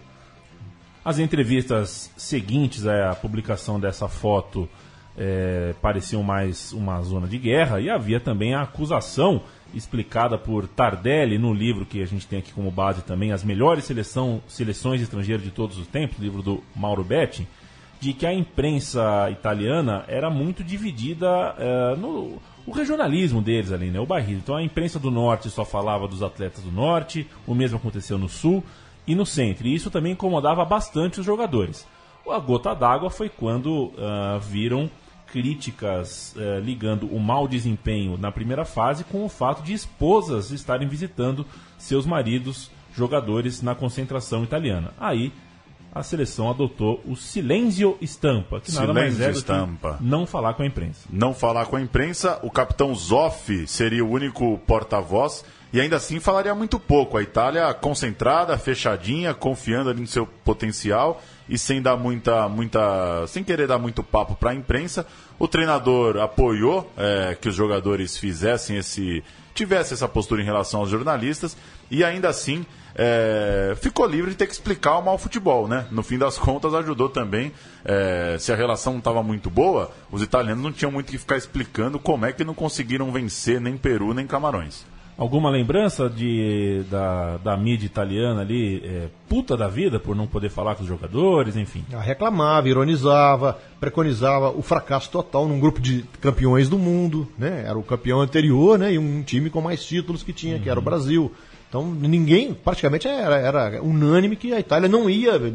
As entrevistas seguintes à publicação dessa foto eh, pareciam mais uma zona de guerra e havia também a acusação explicada por Tardelli no livro que a gente tem aqui como base também, As Melhores Seleção, Seleções Estrangeiras de Todos os Tempos, livro do Mauro Betti, de que a imprensa italiana era muito dividida eh, no o regionalismo deles ali, né? O bairrismo. Então a imprensa do norte só falava dos atletas do norte, o mesmo aconteceu no sul e no centro. E isso também incomodava bastante os jogadores. A gota d'água foi quando ah, viram críticas eh, ligando o mau desempenho na primeira fase com o fato de esposas estarem visitando seus maridos jogadores na concentração italiana. Aí a seleção adotou o silêncio estampa, que nada mais é do Silêncio estampa. que não falar com a imprensa. Não falar com a imprensa, o capitão Zoff seria o único porta-voz e ainda assim falaria muito pouco. A Itália concentrada, fechadinha, confiando ali no seu potencial e sem dar muita, muita, sem querer dar muito papo para a imprensa. O treinador apoiou é, que os jogadores fizessem esse, tivesse essa postura em relação aos jornalistas e ainda assim é, ficou livre de ter que explicar o mau futebol, né? No fim das contas ajudou também. é, se a relação não estava muito boa, os italianos não tinham muito que ficar explicando como é que não conseguiram vencer nem Peru nem Camarões. Alguma lembrança de, da, da mídia italiana ali, é, puta da vida por não poder falar com os jogadores, enfim. Ela reclamava, ironizava, preconizava o fracasso total num grupo de campeões do mundo, né? Era o campeão anterior, né? E um time com mais títulos que tinha, que era o Brasil. Então ninguém, praticamente era, era unânime que a Itália não ia,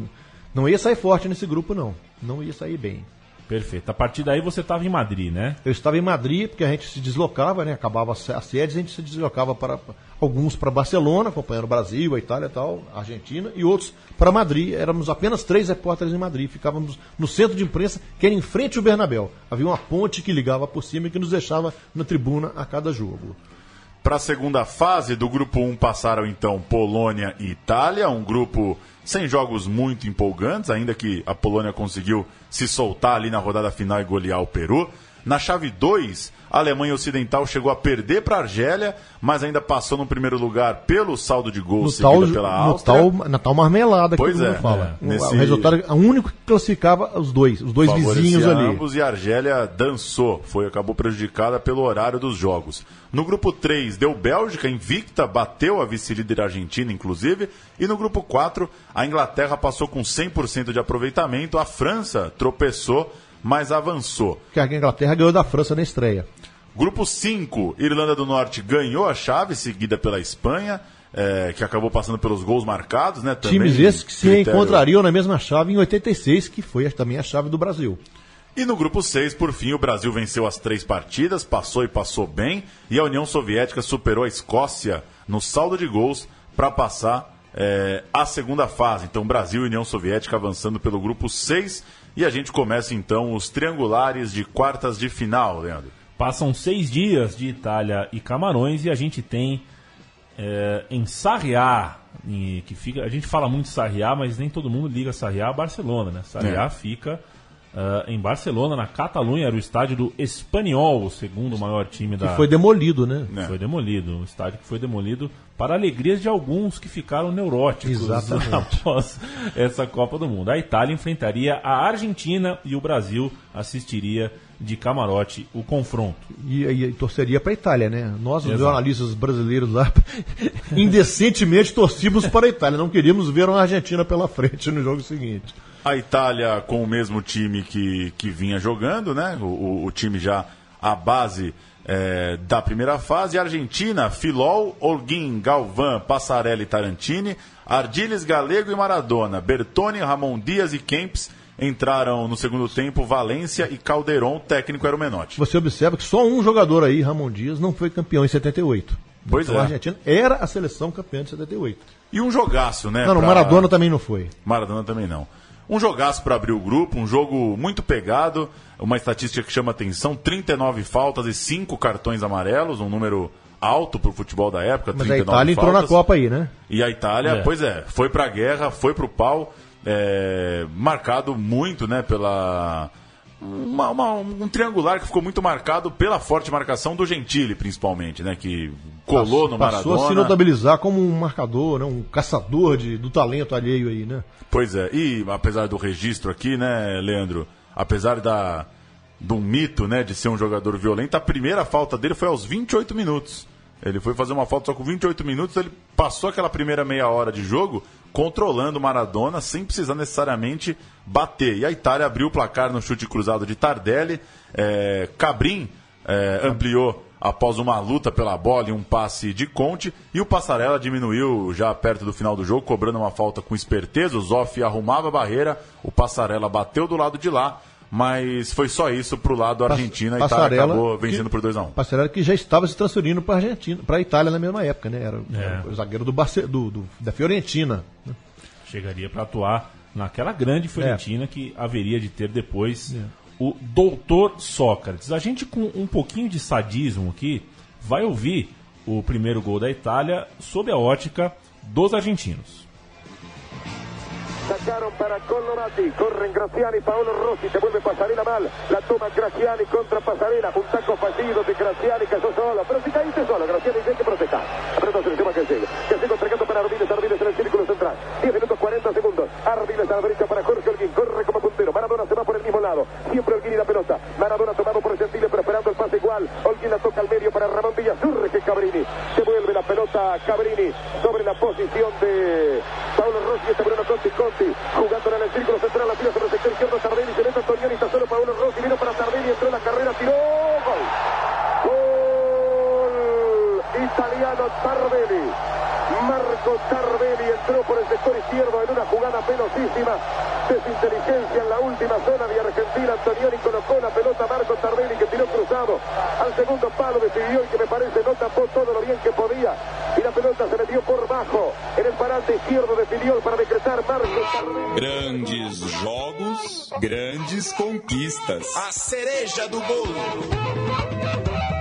não ia sair forte nesse grupo, não. Não ia sair bem. Perfeito. A partir daí você estava em Madrid, né? Eu estava em Madrid, porque a gente se deslocava, né? Acabava as sedes, a gente se deslocava para alguns para Barcelona, acompanhando o Brasil, a Itália e tal, a Argentina, e outros para Madrid. Éramos apenas três repórteres em Madrid. Ficávamos no centro de imprensa, que era em frente ao Bernabéu. Havia uma ponte que ligava por cima e que nos deixava na tribuna a cada jogo. Para a segunda fase do grupo 1 passaram então Polônia e Itália, um grupo sem jogos muito empolgantes, ainda que a Polônia conseguiu se soltar ali na rodada final e golear o Peru. Na chave 2, a Alemanha Ocidental chegou a perder para a Argélia, mas ainda passou no primeiro lugar pelo saldo de gols No seguida tal, pela no Áustria. tal, na tal marmelada que Pois todo mundo é, fala. é. O- Nesse- O resultado, o único que classificava os dois, os dois vizinhos ali. ambos e a Argélia dançou, foi acabou prejudicada pelo horário dos jogos. No grupo 3 deu Bélgica invicta, bateu a vice-líder argentina inclusive, e no grupo 4 a Inglaterra passou com 100% de aproveitamento, a França tropeçou, mas avançou. Que a Inglaterra ganhou da França na estreia. Grupo 5, Irlanda do Norte ganhou a chave, seguida pela Espanha, eh, que acabou passando pelos gols marcados, né? Também Times esses que se critério- encontrariam na mesma chave em 86, que foi também a chave do Brasil. E no grupo 6, por fim, o Brasil venceu as três partidas, passou e passou bem, e a União Soviética superou a Escócia no saldo de gols para passar eh, a segunda fase. Então, Brasil e União Soviética avançando pelo grupo 6, e a gente começa então os triangulares de quartas de final, Leandro. Passam seis dias de Itália e Camarões e a gente tem é, em Sarriá, que fica. A gente fala muito de Sarriá, mas nem todo mundo liga Sarriá a Barcelona, né? Sarriá É. fica ah, em Barcelona, na Catalunha, era o estádio do Espanhol, o segundo maior time da. Que foi demolido, né? É. Foi demolido, um estádio que foi demolido para alegrias de alguns que ficaram neuróticos Exatamente. após essa Copa do Mundo. A Itália enfrentaria a Argentina e o Brasil assistiria de camarote o confronto. E, e- e torceria para a Itália, né? Nós, os Exato. jornalistas brasileiros lá, indecentemente torcíamos para a Itália. Não queríamos ver uma Argentina pela frente no jogo seguinte. A Itália com o mesmo time que, que vinha jogando, né? O, o- time já a base é, da primeira fase. A Argentina, Filol, Olguin, Galvão, Passarelli, Tarantini, Ardiles, Galego e Maradona. Bertoni, Ramon Dias e Kempis entraram no segundo tempo. Valência e Calderon, o técnico era o Menotti. Você observa que só um jogador aí, Ramon Dias, não foi campeão em 78. Pois então, é. a Argentina era a seleção campeã de 78. E um jogaço, né? Não, pra- Maradona também não foi. Maradona também não. Um jogaço para abrir o grupo, um jogo muito pegado, uma estatística que chama atenção: 39 faltas e 5 cartões amarelos, um número alto para o futebol da época. Mas a 39 Itália entrou na faltas. Copa aí, né? E a Itália, É. pois é, foi pra guerra, foi pro pau, é, marcado muito, né, pela. uma- uma- um triangular que ficou muito marcado pela forte marcação do Gentili, principalmente, né? Que colou no Passou a se Maradona. notabilizar como um marcador, né? um caçador de, do talento alheio aí, né? Pois é, e apesar do registro aqui, né, Leandro? Apesar da, do mito, né, de ser um jogador violento, a primeira falta dele foi aos 28 minutos. Ele foi fazer uma falta só com 28 minutos, ele passou aquela primeira meia hora de jogo controlando o Maradona sem precisar necessariamente bater. E a Itália abriu o placar no chute cruzado de Tardelli. É, Cabrim é, ampliou após uma luta pela bola e um passe de Conte. E o Passarella diminuiu já perto do final do jogo, cobrando uma falta com esperteza. O Zoff arrumava a barreira, o Passarella bateu do lado de lá. Mas foi só isso pro lado argentino. A Itália acabou vencendo que- por 2 a 1 Passarella que já estava se transferindo para a Argentina, para a Itália na mesma época, né? Era, É. era o zagueiro do, Barce, do, do- da Fiorentina. Chegaria para atuar naquela grande Fiorentina que haveria de ter depois o Doutor Sócrates. A gente, com um pouquinho de sadismo aqui, vai ouvir o primeiro gol da Itália sob a ótica dos argentinos. Para Colorati, Graciani, Paolo Rossi, mal, la toma Graciani contra taco fallido de Graciani, solo, caíste solo, Graciani que central, 10 siempre Holguín y la pelota, Maradona tomado por Gentile, pero esperando el pase igual, Holguín la toca al medio para Ramón Villa, surge Cabrini, se vuelve la pelota Cabrini sobre la posición de Paulo Rossi, este Bruno Conti, Conti, jugándola en el círculo central, la tira sobre el sector izquierdo, Tardelli, se mete Antonioni, está solo Paulo Rossi, vino para Tardelli, entró en la carrera, tiró, gol. Gol italiano Tardelli. Marco Tardelli entró por el sector izquierdo en una jugada velocísima. Desinteligencia en la última zona de Argentina. Antonioni colocó la pelota a Marco Tardelli que tiró cruzado. Al segundo palo decidió y que me parece no tapó todo lo bien que podía. Y la pelota se metió por bajo. En el parante izquierdo de Filiol para decretar Marco Tardelli. Grandes jogos, grandes conquistas. A cereja do bolo.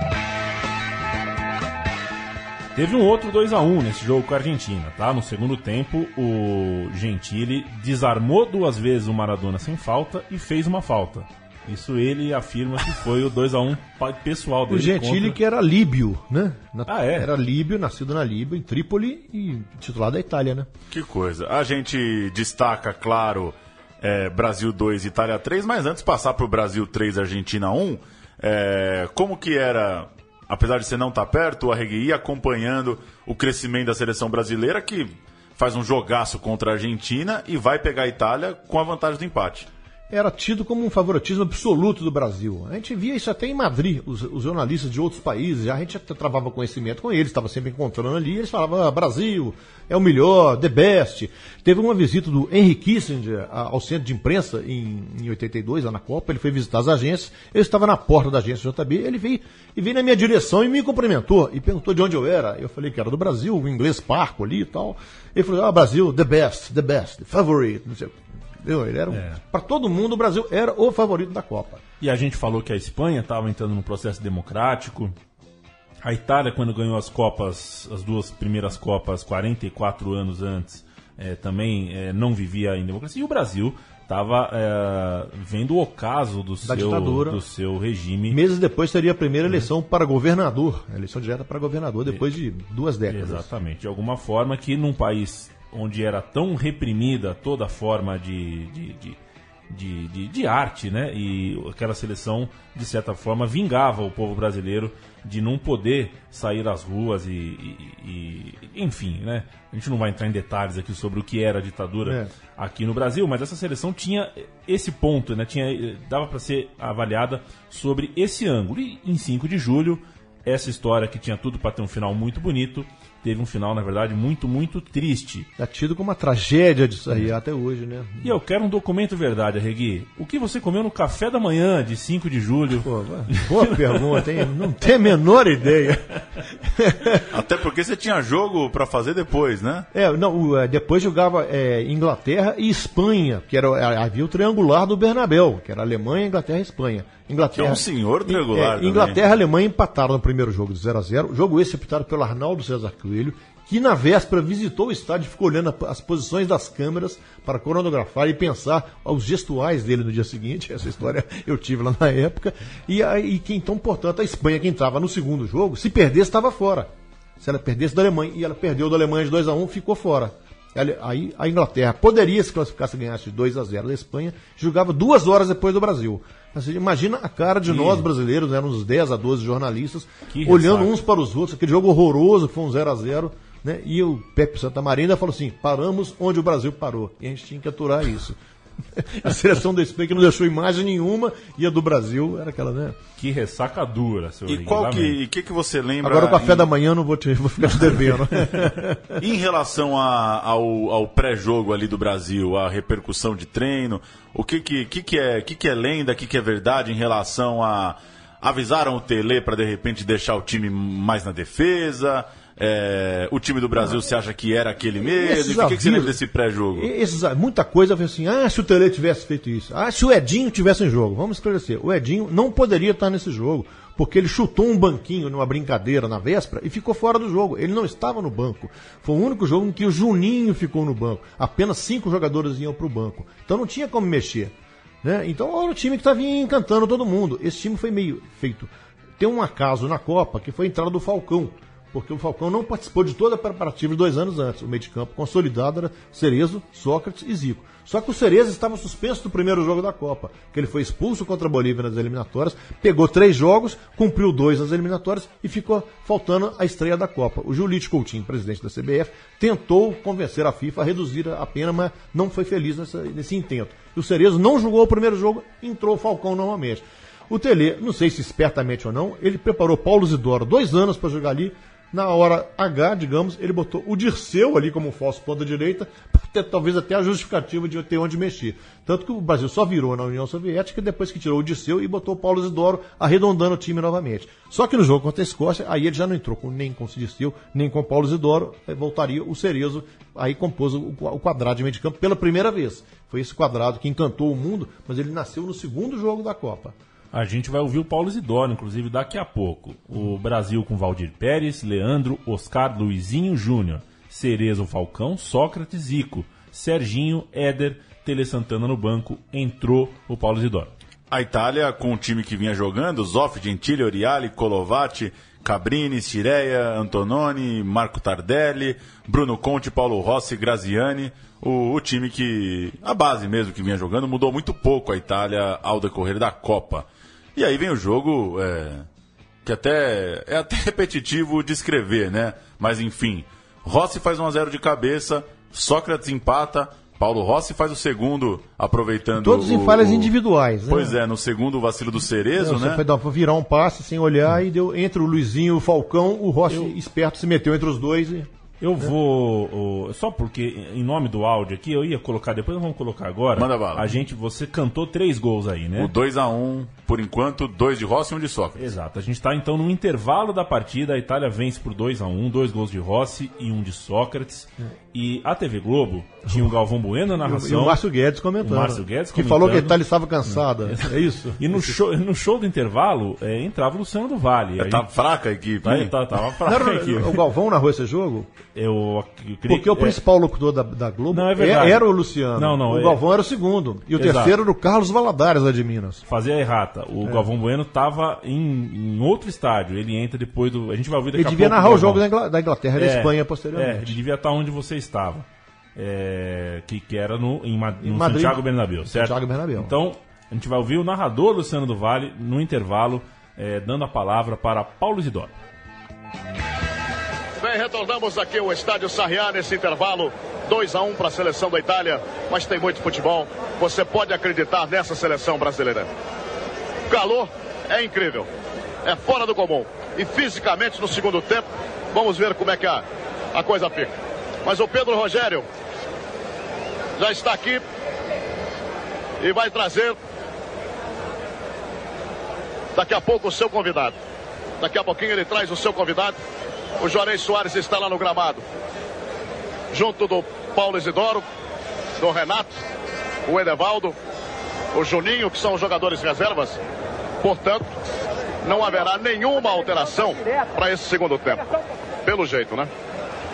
Teve um outro 2 a 1 nesse jogo com a Argentina, tá? No segundo tempo, o Gentili desarmou duas vezes o Maradona sem falta e fez uma falta. Isso ele afirma que foi o 2 a 1 pa- pessoal dele. O Gentili contra- que era líbio, né? Na- Ah, é? Era líbio, nascido na Líbia, em Trípoli e titular da Itália, né? Que coisa. A gente destaca, claro, é, Brasil 2, Itália 3, mas antes de passar para o Brasil 3, Argentina 1, é, como que era, apesar de você não estar perto, o Arregui acompanhando o crescimento da seleção brasileira, que faz um jogaço contra a Argentina e vai pegar a Itália com a vantagem do empate. Era tido como um favoritismo absoluto do Brasil. A gente via isso até em Madrid, os, os jornalistas de outros países, a gente travava conhecimento com eles, estava sempre encontrando ali, eles falavam, ah, Brasil é o melhor, the best. Teve uma visita do Henry Kissinger ao centro de imprensa em, em 82, lá na Copa, ele foi visitar as agências, eu estava na porta da agência JB, ele veio e veio na minha direção e me cumprimentou, e perguntou de onde eu era. Eu falei que era do Brasil, o inglês parco ali e tal. Ele falou, ah, Brasil, the best, the best, favorite, não sei o. Entendeu? Ele era um, É. para todo mundo o Brasil era o favorito da Copa. E a gente falou que a Espanha estava entrando num processo democrático. A Itália, quando ganhou as Copas, as duas primeiras Copas, 44 anos antes, eh, também eh, não vivia em democracia. E o Brasil estava eh, vendo o ocaso do Da seu, ditadura. do seu regime. Meses depois seria a primeira eleição para governador, eleição direta para governador, depois de duas décadas. Exatamente. De alguma forma que num país onde era tão reprimida toda forma de, de, de, de, de- de arte, né? E aquela seleção, de certa forma, vingava o povo brasileiro de não poder sair às ruas e, e- e- enfim, né? A gente não vai entrar em detalhes aqui sobre o que era a ditadura É. aqui no Brasil, mas essa seleção tinha esse ponto, né? Tinha, dava para ser avaliada sobre esse ângulo. E em 5 de julho, essa história que tinha tudo para ter um final muito bonito, teve um final, na verdade, muito, muito triste. Tá tido como uma tragédia disso aí até hoje, né? E eu quero um documento verdade, Regui. O que você comeu no café da manhã de 5 de julho? Pô, boa pergunta, hein? Não tenho a menor ideia. Até porque você tinha jogo pra fazer depois, né? É, não, é, depois jogava é, Inglaterra e Espanha, que era, é, havia o triangular do Bernabéu, que era Alemanha, Inglaterra e Espanha. Inglaterra, Que é um senhor triangular É. Inglaterra e Alemanha empataram no primeiro jogo de 0 a 0 Jogo esse apitado pelo Arnaldo César Coelho, que na véspera visitou o estádio e ficou olhando as posições das câmeras para coronografar e pensar os gestuais dele no dia seguinte. Essa história eu tive lá na época. E, aí, que então, portanto, a Espanha, que entrava no segundo jogo, se perdesse, estava fora. Se ela perdesse da Alemanha, e ela perdeu da Alemanha de 2 a 1 ficou fora. Aí a Inglaterra poderia se classificar se ganhasse de 2 a 0 da Espanha, jogava duas horas depois do Brasil. Assim, imagina a cara de nós brasileiros, eram uns 10 a 12 jornalistas, Que olhando ressaca. uns para os outros, aquele jogo horroroso, que foi um 0 a 0 né? E o Pepe Santa Marina falou assim: paramos onde o Brasil parou. E a gente tinha que aturar isso. a seleção da Espanha que não deixou imagem nenhuma, e a do Brasil era aquela, né? Que ressaca dura, seu E qual que, e que, que você lembra Agora o café em, da manhã não vou, te, vou ficar te devendo. em relação a- ao, ao pré-jogo ali do Brasil, a repercussão de treino, o que que, que, que é que, que é lenda, o que, que é verdade em relação a avisaram o Tele para de repente deixar o time mais na defesa? É, o time do Brasil você acha que era aquele mesmo? O que, que você lembra desse pré-jogo? Muita coisa foi assim, ah, se o Tele tivesse feito isso, ah, se o Edinho tivesse em jogo. Vamos esclarecer, o Edinho não poderia estar nesse jogo, porque ele chutou um banquinho numa brincadeira na véspera e ficou fora do jogo. Ele não estava no banco. Foi o único jogo em que o Juninho ficou no banco. Apenas cinco jogadores iam para o banco. Então não tinha como mexer. Né? Então era o time que estava encantando todo mundo. Esse time foi meio feito. Tem um acaso na Copa que foi a entrada do Falcão. Porque o Falcão não participou de toda a preparativa de dois anos antes. O meio de campo consolidado era Cerezo, Sócrates e Zico. Só que o Cerezo estava suspenso do primeiro jogo da Copa, que ele foi expulso contra a Bolívia nas eliminatórias, pegou três jogos, cumpriu dois nas eliminatórias e ficou faltando a estreia da Copa. O Julite Coutinho, presidente da CBF, tentou convencer a FIFA a reduzir a pena, mas não foi feliz nessa- nesse intento. E o Cerezo não jogou o primeiro jogo, entrou o Falcão novamente. O Tele, não sei se espertamente ou não, ele preparou Paulo Zidoro dois anos para jogar ali. Na hora H, digamos, ele botou o Dirceu ali como falso ponta direita, ter, talvez até a justificativa de ter onde mexer. Tanto que o Brasil só virou na União Soviética depois que tirou o Dirceu e botou o Paulo Zidoro, arredondando o time novamente. Só que no jogo contra a Escócia, aí ele já não entrou com, nem com o Dirceu, nem com o Paulo Zidoro, aí voltaria o Cerezo, aí compôs o, o quadrado de meio de campo pela primeira vez. Foi esse quadrado que encantou o mundo, mas ele nasceu no segundo jogo da Copa. A gente vai ouvir o Paulo Isidoro, inclusive, daqui a pouco. O Brasil com Valdir Pérez, Leandro, Oscar Luizinho Júnior, Cerezo Falcão, Sócrates Zico, Serginho, Éder, Tele Santana no banco, entrou o Paulo Isidoro. A Itália, com o time que vinha jogando, Zoff, Gentili, Oriali, Colovati, Cabrini, Cireia, Antononi, Marco Tardelli, Bruno Conte, Paulo Rossi, Graziani, o, o time que, a base mesmo que vinha jogando, mudou muito pouco a Itália ao decorrer da Copa. E aí vem o jogo, é, que até é até repetitivo de escrever, né? Mas enfim, Rossi faz 1 a 0 de cabeça, Sócrates empata, Paulo Rossi faz o segundo, aproveitando Todos o, em falhas o- individuais. né? Pois é, no segundo o vacilo do Cerezo, Você né? foi dar- foi virar um passe sem olhar e deu entre o Luizinho e o Falcão, o Rossi esperto se meteu entre os dois e Eu vou. só porque, em nome do áudio aqui, eu ia colocar, depois nós vamos colocar agora. Manda bala. A gente, você cantou três gols aí, né? O 2x1, por enquanto, dois de Rossi e um de Sócrates. Exato. A gente está então no intervalo da partida. A Itália vence por 2 a 1 dois gols de Rossi e um de Sócrates. E a TV Globo tinha o Galvão Bueno na E narração. o Márcio Guedes comentando. O Márcio Guedes que falou que a comentando. Itália estava cansada. É isso? E no show, no show do intervalo é, entrava o Luciano do Vale. Aí, Tá fraca a equipe, tá, hein? tá, tava Não fraco era- aqui. o Galvão narrou esse jogo? Eu, eu queria Porque o que- principal locutor da, da Globo Não, é verdade. era o Luciano. Não, não, o é- Galvão era o segundo. E o Exato. terceiro era o Carlos Valadares, lá de Minas. Fazia a errata. O É. Galvão Bueno estava em, em outro estádio. Ele entra depois do. A gente vai ouvir daqui Ele a devia pouco. narrar o Galvão. jogo da Ingla- da Inglaterra e da É, Espanha É, posteriormente. ele devia estar onde você estava. É, que, que era no, em, Ma- no Madrid. Santiago Bernabéu, certo? Santiago Bernabéu. Então, a gente vai ouvir o narrador Luciano do Vale no intervalo, é, dando a palavra para Paulo Isidoro. Bem, retornamos aqui ao estádio Sarriá nesse intervalo. 2 a 1 para a seleção da Itália, mas tem muito futebol. Você pode acreditar nessa seleção brasileira. O calor é incrível. É fora do comum. E fisicamente no segundo tempo, vamos ver como é que a, a coisa fica. Mas o Pedro Rogério já está aqui e vai trazer daqui a pouco o seu convidado. Daqui a pouquinho ele traz o seu convidado. O Juarez Soares está lá no gramado. Junto do Paulo Isidoro, do Renato, o Edevaldo, o Juninho, que são os jogadores reservas. Portanto, não haverá nenhuma alteração para esse segundo tempo. Pelo jeito, né?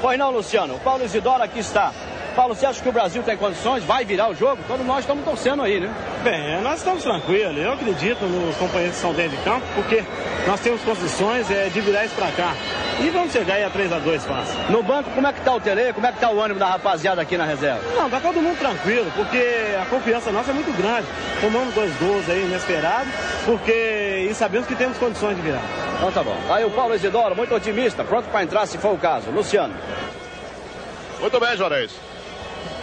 Pois não, Luciano. Paulo Isidoro aqui está. Paulo, você acha que o Brasil tem condições? Vai virar o jogo? Todos nós estamos torcendo aí, né? Bem, nós estamos tranquilos. Eu acredito nos companheiros que estão dentro de campo, porque nós temos condições é, de virar isso pra cá. E vamos chegar aí a 3x2 fácil. No banco, como é que tá o Tele? Como é que tá o ânimo da rapaziada aqui na reserva? Não, tá todo mundo tranquilo, porque a confiança nossa é muito grande. Tomamos dois gols aí inesperados, porque e sabemos que temos condições de virar. Então tá bom. Aí o Paulo Isidoro, muito otimista, pronto para entrar se for o caso. Luciano. Muito bem, Juarez.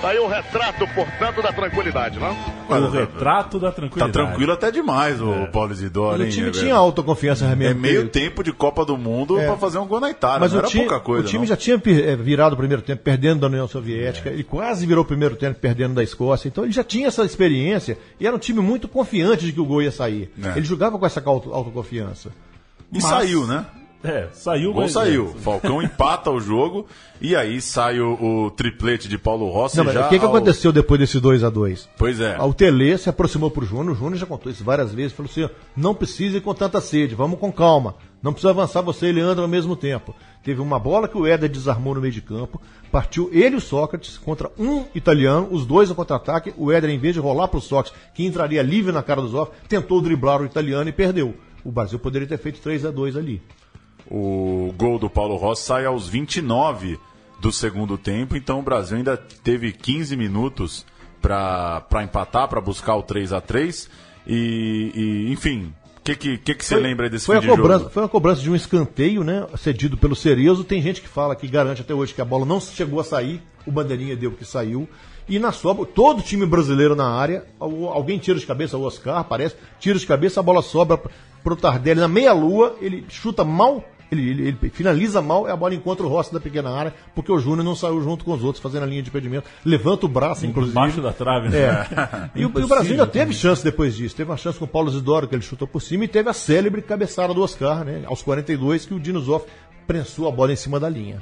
Tá aí o retrato, portanto, da tranquilidade, não? o retrato da Tá tranquilidade. tranquilo até demais o Paulo Isidoro, E hein? o time é, tinha autoconfiança É realmente. meio tempo de Copa do Mundo É. pra fazer um gol na Itália. Mas não era time, pouca coisa. o time não. já tinha eh, virado o primeiro tempo perdendo da União Soviética, ele quase virou o primeiro tempo perdendo da Escócia, então ele já tinha essa experiência e era um time muito confiante de que o gol ia sair. É. Ele jogava com essa auto- autoconfiança. E saiu, né? É, saiu. O gol mas- saiu. Falcão empata o jogo e aí sai o, o triplete de Paulo Rossi Não, mas já o que, que ao- aconteceu depois desse 2 a 2 Pois é. O Tele se aproximou pro Júnior, o Júnior já contou isso várias vezes, falou assim, não precisa ir com tanta sede, vamos com calma. Não precisa avançar você e Leandro ao mesmo tempo. Teve uma bola que o Éder desarmou no meio de campo, partiu ele e o Sócrates contra um italiano, os dois no contra-ataque, o Éder em vez de rolar pro Sócrates, que entraria livre na cara dos ovos, tentou driblar o italiano e perdeu. O Brasil poderia ter feito 3 a 2 ali. O gol do Paulo Rossi sai aos 29 do segundo tempo, então o Brasil ainda teve 15 minutos para empatar, para buscar o 3 a 3 e, e, enfim, o que, que, que, que você lembra desse Foi fim de cobrança, foi uma cobrança de um escanteio, né? Cedido pelo Cerezo. Tem gente que fala que garante até hoje que a bola não chegou a sair. O Bandeirinha deu que saiu. E na sobra, todo time brasileiro na área, al- alguém tira de cabeça, o Oscar parece, tira de cabeça, a bola sobra pro Tardelli na meia-lua, ele chuta mal, ele, ele- ele finaliza mal, e a bola encontra o Rossi da pequena área, porque o Júnior não saiu junto com os outros, fazendo a linha de impedimento, levanta o braço, inclusive. Embaixo da trave, né? É. E, o, e o Brasil ainda teve chance depois disso. Teve uma chance com o Paulo Isidoro, que ele chutou por cima, e teve a célebre cabeçada do Oscar, né? Aos 42, que o Dino Zoff prensou a bola em cima da linha.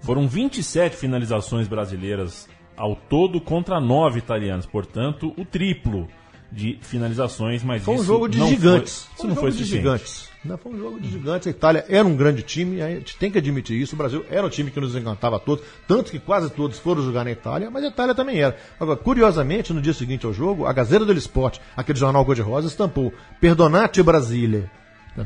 Foram 27 finalizações brasileiras ao todo contra 9 italianos, portanto, o triplo de finalizações, mas Foi um jogo de gigantes. Foi, isso um não jogo foi de suficiente. gigantes. Não, foi um jogo de gigantes. A Itália era um grande time, a gente tem que admitir isso. O Brasil era um time que nos encantava a todos, tanto que quase todos foram jogar na Itália, mas a Itália também era. Agora, curiosamente, no dia seguinte ao jogo, a Gazeta dello Sport, aquele jornal cor-de-rosa, estampou Perdonate Brasília.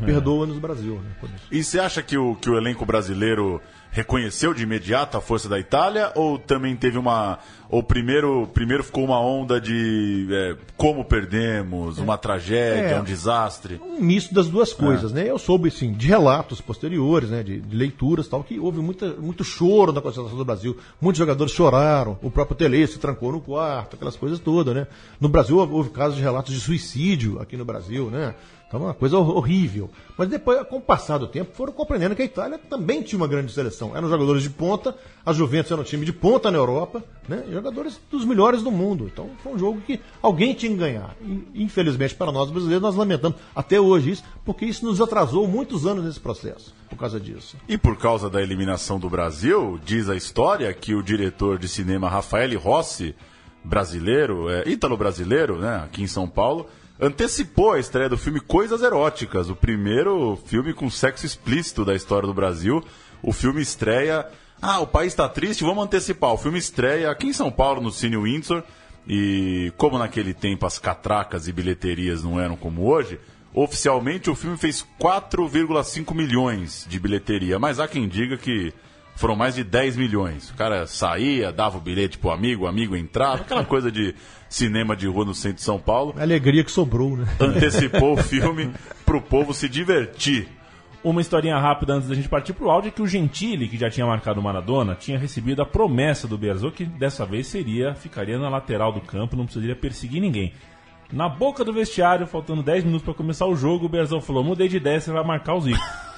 Perdoa-nos Brasil. Né, por isso. E você acha que o, que o elenco brasileiro reconheceu de imediato a força da Itália ou também teve uma. Ou primeiro, primeiro ficou uma onda de é, como perdemos, uma tragédia, É. um desastre? um misto das duas coisas, né? Eu soube, assim, de relatos posteriores, né? De, de leituras tal, que houve muita, muito choro na concentração do Brasil. Muitos jogadores choraram, o próprio Tele se trancou no quarto, aquelas coisas todas, né? No Brasil houve, houve casos de relatos de suicídio aqui no Brasil, né? Então, uma coisa hor- horrível. Mas depois, com o passar do tempo, foram compreendendo que a Itália também tinha uma grande seleção. seleção. Eram jogadores de ponta, a Juventus era um time de ponta na Europa, né? jogadores dos melhores do mundo. Então foi um jogo que alguém tinha que ganhar. E, infelizmente para nós brasileiros, nós lamentamos até hoje isso, porque isso nos atrasou muitos anos nesse processo, por causa disso. E por causa da eliminação do Brasil, diz a história que o diretor de cinema Rafael Rossi, brasileiro, é, ítalo-brasileiro, né, aqui em São Paulo, antecipou a estreia do filme Coisas Eróticas, o primeiro filme com sexo explícito da história do Brasil. O filme estreia. Ah, o país está triste, vamos antecipar. O filme estreia aqui em São Paulo, no Cine Windsor. E como naquele tempo as catracas e bilheterias não eram como hoje, oficialmente o filme fez 4,5 milhões de bilheteria. Mas há quem diga que foram mais de 10 milhões. O cara saía, dava o bilhete pro amigo, o amigo entrava, aquela coisa de cinema de rua no centro de São Paulo. A alegria que sobrou, né? Antecipou o filme pro povo se divertir. Uma historinha rápida antes da gente partir pro áudio é que o Gentili, que já tinha marcado o Maradona, tinha recebido a promessa do Berzot que dessa vez seria, ficaria na lateral do campo, não precisaria perseguir ninguém. Na boca do vestiário, faltando 10 minutos para começar o jogo, o Berzot falou: mudei de ideia, você vai marcar o Zico.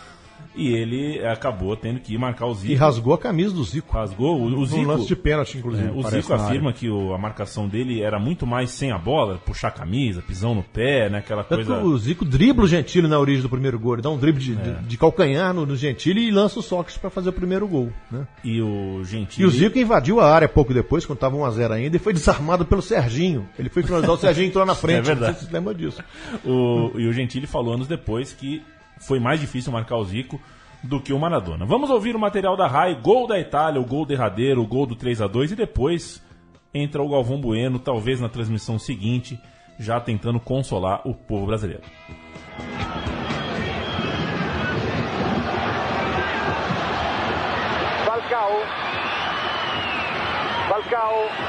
E ele acabou tendo que ir marcar o Zico. E rasgou a camisa do Zico. Rasgou o, o Zico. Um lance de pênalti, inclusive. É, o Zico afirma que o, a marcação dele era muito mais sem a bola, puxar a camisa, pisão no pé, né? Aquela Tanto coisa. O Zico dribla o Gentili na origem do primeiro gol. Ele dá um drible de, É. de, de calcanhar no, no Gentili e lança o Sócrates para fazer o primeiro gol. Né? E o Gentili. E o Zico invadiu a área pouco depois, quando estava 1x0 ainda, e foi desarmado pelo Serginho. Ele foi finalizar, o Serginho entrou na frente. É verdade. Não sei se você lembra disso. O, e o Gentili falou anos depois que foi mais difícil marcar o Zico do que o Maradona. Vamos ouvir o material da RAI, gol da Itália, o gol derradeiro, o gol do 3 a 2 e depois entra o Galvão Bueno, talvez na transmissão seguinte, já tentando consolar o povo brasileiro. Falcao. Falcao.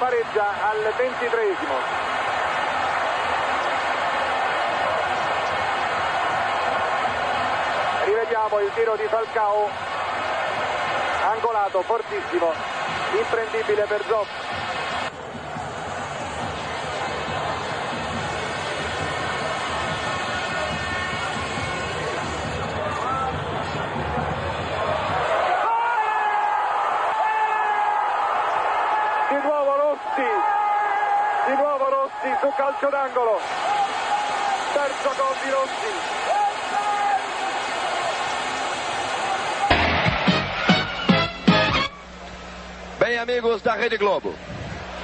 Pareggia al ventitresimo. Rivediamo il tiro di Falcao. Angolato, fortissimo, imprendibile per Zoff. Su calcio d'angolo. Terzo gol di Rossi. Bem, amigos da Rede Globo,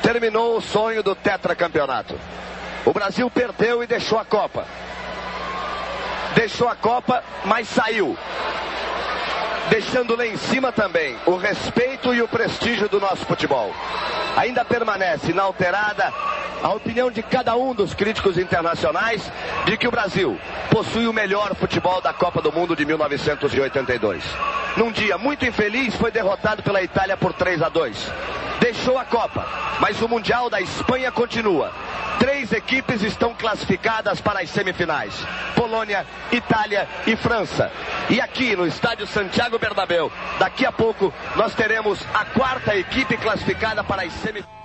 terminou o sonho do tetracampeonato. O Brasil perdeu e deixou a Copa. Deixou a Copa, mas saiu. Deixando lá em cima também o respeito e o prestígio do nosso futebol. Ainda permanece inalterada a opinião de cada um dos críticos internacionais de que o Brasil possui o melhor futebol da Copa do Mundo de 1982. Num dia muito infeliz, foi derrotado pela Itália por 3 a 2. Deixou a Copa, mas o Mundial da Espanha continua. Três equipes estão classificadas para as semifinais: Polônia, Itália e França. E aqui no estádio Santiago Bernabéu, daqui a pouco nós teremos a quarta equipe classificada para as semifinais.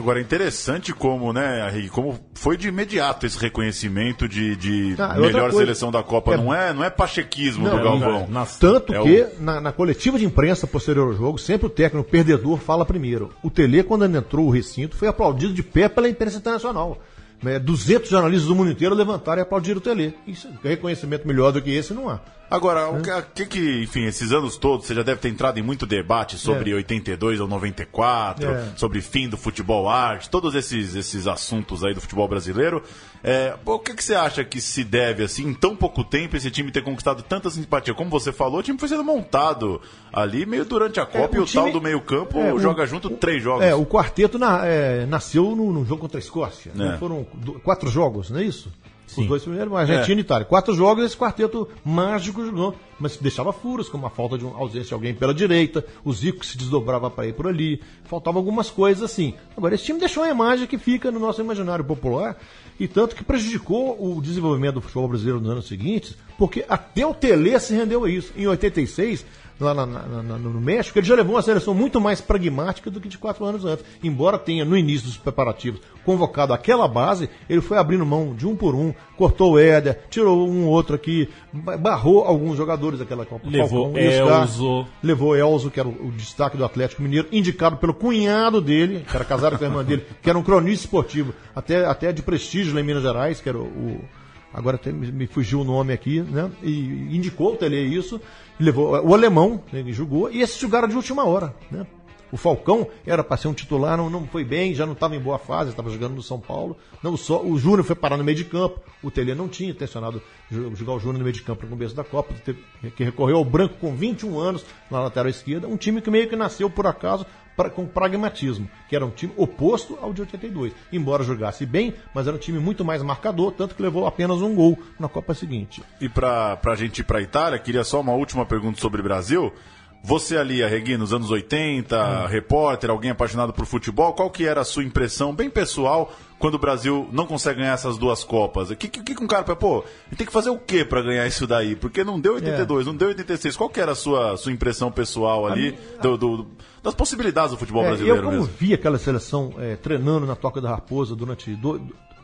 Agora, é interessante como, né, Henrique, como foi de imediato esse reconhecimento de, de Ah, melhor coisa- seleção da Copa. É- não, é, não é pachequismo Não, do Galvão. não, Tanto É que, na, na coletiva de imprensa posterior ao jogo, sempre o técnico perdedor fala primeiro. O Tele, quando ele entrou o recinto, foi aplaudido de pé pela imprensa internacional. Né, 200 jornalistas do mundo inteiro levantaram e aplaudiram o Tele. Isso, reconhecimento melhor do que esse não há. Agora, o que, que que, enfim, esses anos todos, você já deve ter entrado em muito debate sobre É. 82 ou 94, É. sobre fim do futebol arte, todos esses, esses assuntos aí do futebol brasileiro. É, o que, que você acha que se deve, assim, em tão pouco tempo, esse time ter conquistado tanta simpatia? Como você falou, o time foi sendo montado ali meio durante a Copa o e o time- tal do meio-campo É, o- joga junto três jogos. É, o quarteto na- é, nasceu no, no jogo contra a Escócia. né? É. Foram quatro jogos, não é isso? Sim. Os dois primeiros, Argentina e Itália. Quatro jogos, esse quarteto mágico jogou, mas deixava furos, como a falta de uma ausência de alguém pela direita, o Zico se desdobrava para ir por ali, faltavam algumas coisas assim. Agora, esse time deixou uma imagem que fica no nosso imaginário popular, e tanto que prejudicou o desenvolvimento do futebol brasileiro nos anos seguintes, porque até o Tele se rendeu a isso. Em 86, lá na- na- na- no México, ele já levou uma seleção muito mais pragmática do que de quatro anos antes. Embora tenha, no início dos preparativos, convocado aquela base, ele foi abrindo mão de um por um, cortou o Éder, tirou um outro aqui, ba- barrou alguns jogadores daquela Copa. Levou Iscar, Elzo. Levou Elzo, que era o, o destaque do Atlético Mineiro, indicado pelo cunhado dele, que era casado com a irmã dele, que era um cronista esportivo, até, até de prestígio lá em Minas Gerais, que era o. o- agora até me, fugiu o nome aqui, né? E indicou o Tele isso, levou o alemão, né, que jogou, e esses jogaram de última hora, né? O Falcão era para ser um titular, não, não foi bem, já não estava em boa fase, estava jogando no São Paulo. Não só o Júnior foi parar no meio de campo. O Tele não tinha intencionado jo- jogar o Júnior no meio de campo no começo da Copa, que recorreu ao branco com 21 anos na lateral esquerda, um time que meio que nasceu por acaso pra- com pragmatismo, que era um time oposto ao de 82. Embora jogasse bem, mas era um time muito mais marcador, tanto que levou apenas um gol na Copa seguinte. E pra, pra gente ir pra Itália, queria só uma última pergunta sobre Brasil. Você ali, Arregui, nos anos 80, repórter, alguém apaixonado por futebol, qual que era a sua impressão, bem pessoal, quando o Brasil não consegue ganhar essas duas Copas? O que, que, que um cara, pô, ele tem que fazer o quê pra ganhar isso daí? Porque não deu 82, não deu 86. Qual que era a sua, sua impressão pessoal ali, do- do- das possibilidades do futebol É, brasileiro eu, como mesmo? vi aquela seleção é, treinando na Toca da Raposa durante do-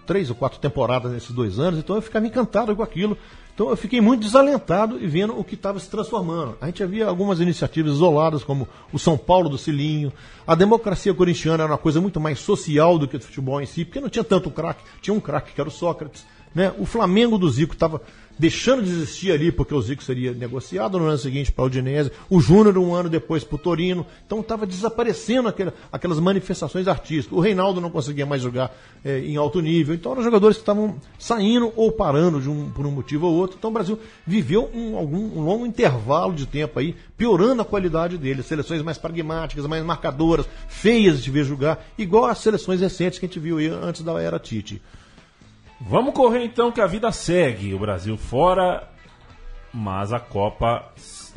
três ou quatro temporadas nesses dois anos, então eu ficava encantado com aquilo. Então eu fiquei muito desalentado e vendo o que estava se transformando. A gente havia algumas iniciativas isoladas, como o São Paulo do Cilinho. A democracia corintiana era uma coisa muito mais social do que o futebol em si, porque não tinha tanto craque. Tinha um craque que era o Sócrates. Né? O Flamengo do Zico estava deixando de existir ali, porque o Zico seria negociado no ano seguinte para o Udinese, o Júnior um ano depois para o Torino, então estava desaparecendo aquela- aquelas manifestações artísticas. O Reinaldo não conseguia mais jogar eh, em alto nível, então eram jogadores que estavam saindo ou parando de um, por um motivo ou outro. Então o Brasil viveu um, algum, um longo intervalo de tempo aí, piorando a qualidade dele. Seleções mais pragmáticas, mais marcadoras, feias de ver jogar, igual as seleções recentes que a gente viu aí antes da era Tite. Vamos correr então que a vida segue. O Brasil fora, mas a Copa,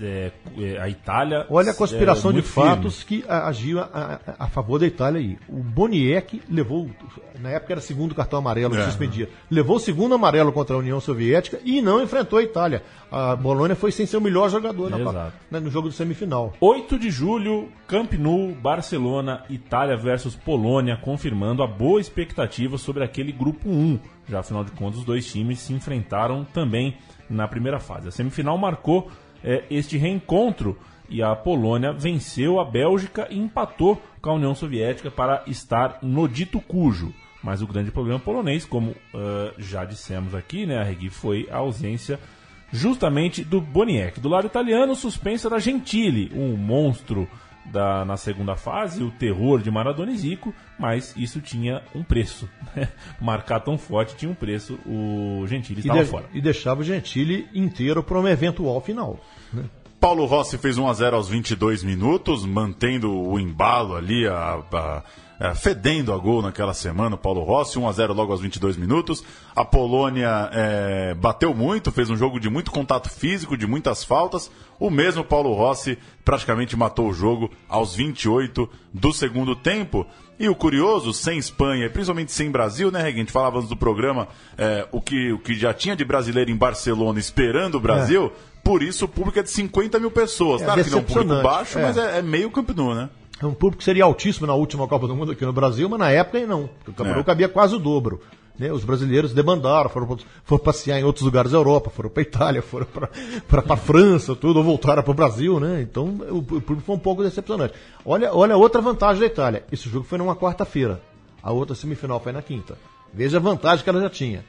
é, é, a Itália. Olha a conspiração é, de muito firme. fatos que agiu a, a- a favor da Itália aí. O Boniek levou, na época era segundo cartão amarelo que É. suspendia, levou o segundo amarelo contra a União Soviética e não enfrentou a Itália. A Bolônia foi sem ser o melhor jogador na, Exato. na- no jogo de semifinal. 8 de julho, Camp Nou, Barcelona, Itália versus Polônia, confirmando a boa expectativa sobre aquele grupo 1. Já afinal de contas, os dois times se enfrentaram também na primeira fase. A semifinal marcou eh, este reencontro e a Polônia venceu a Bélgica e empatou com a União Soviética para estar no dito cujo. Mas o grande problema polonês, como ah, já dissemos aqui, né, a Regui, foi a ausência justamente do Boniek. Do lado italiano, o suspenso era Gentili, um monstro da, na segunda fase, o terror de Maradona e Zico, mas isso tinha um preço. né? Marcar tão forte tinha um preço, o Gentili E, estava fora. e deixava o Gentili inteiro para uma eventual final. né? Paulo Rossi fez 1 a 0 aos 22 minutos, mantendo o embalo ali, a, a- a- fedendo a gol naquela semana. o Paulo Rossi, 1 a 0 logo aos 22 minutos. A Polônia é, bateu muito, fez um jogo de muito contato físico, de muitas faltas. O mesmo Paulo Rossi praticamente matou o jogo aos 28 do segundo tempo. E o curioso, sem Espanha e principalmente sem Brasil, né, Regui? A gente falava antes do programa é, o, que, o que já tinha de brasileiro em Barcelona esperando o Brasil. Por isso o público é de 50 mil pessoas. É claro que não é um público baixo, é. mas é, é meio Camp Nou, né? É um público que seria altíssimo na última Copa do Mundo aqui no Brasil, mas na época não. O Camarão É. cabia quase o dobro. né? Os brasileiros debandaram, foram, foram passear em outros lugares da Europa, foram para Itália, foram para a França, tudo, ou voltaram para o Brasil, né? Então o, o público foi um pouco decepcionante. Olha, olha outra vantagem da Itália. Esse jogo foi numa quarta-feira. A outra semifinal foi na quinta. Veja a vantagem que ela já tinha.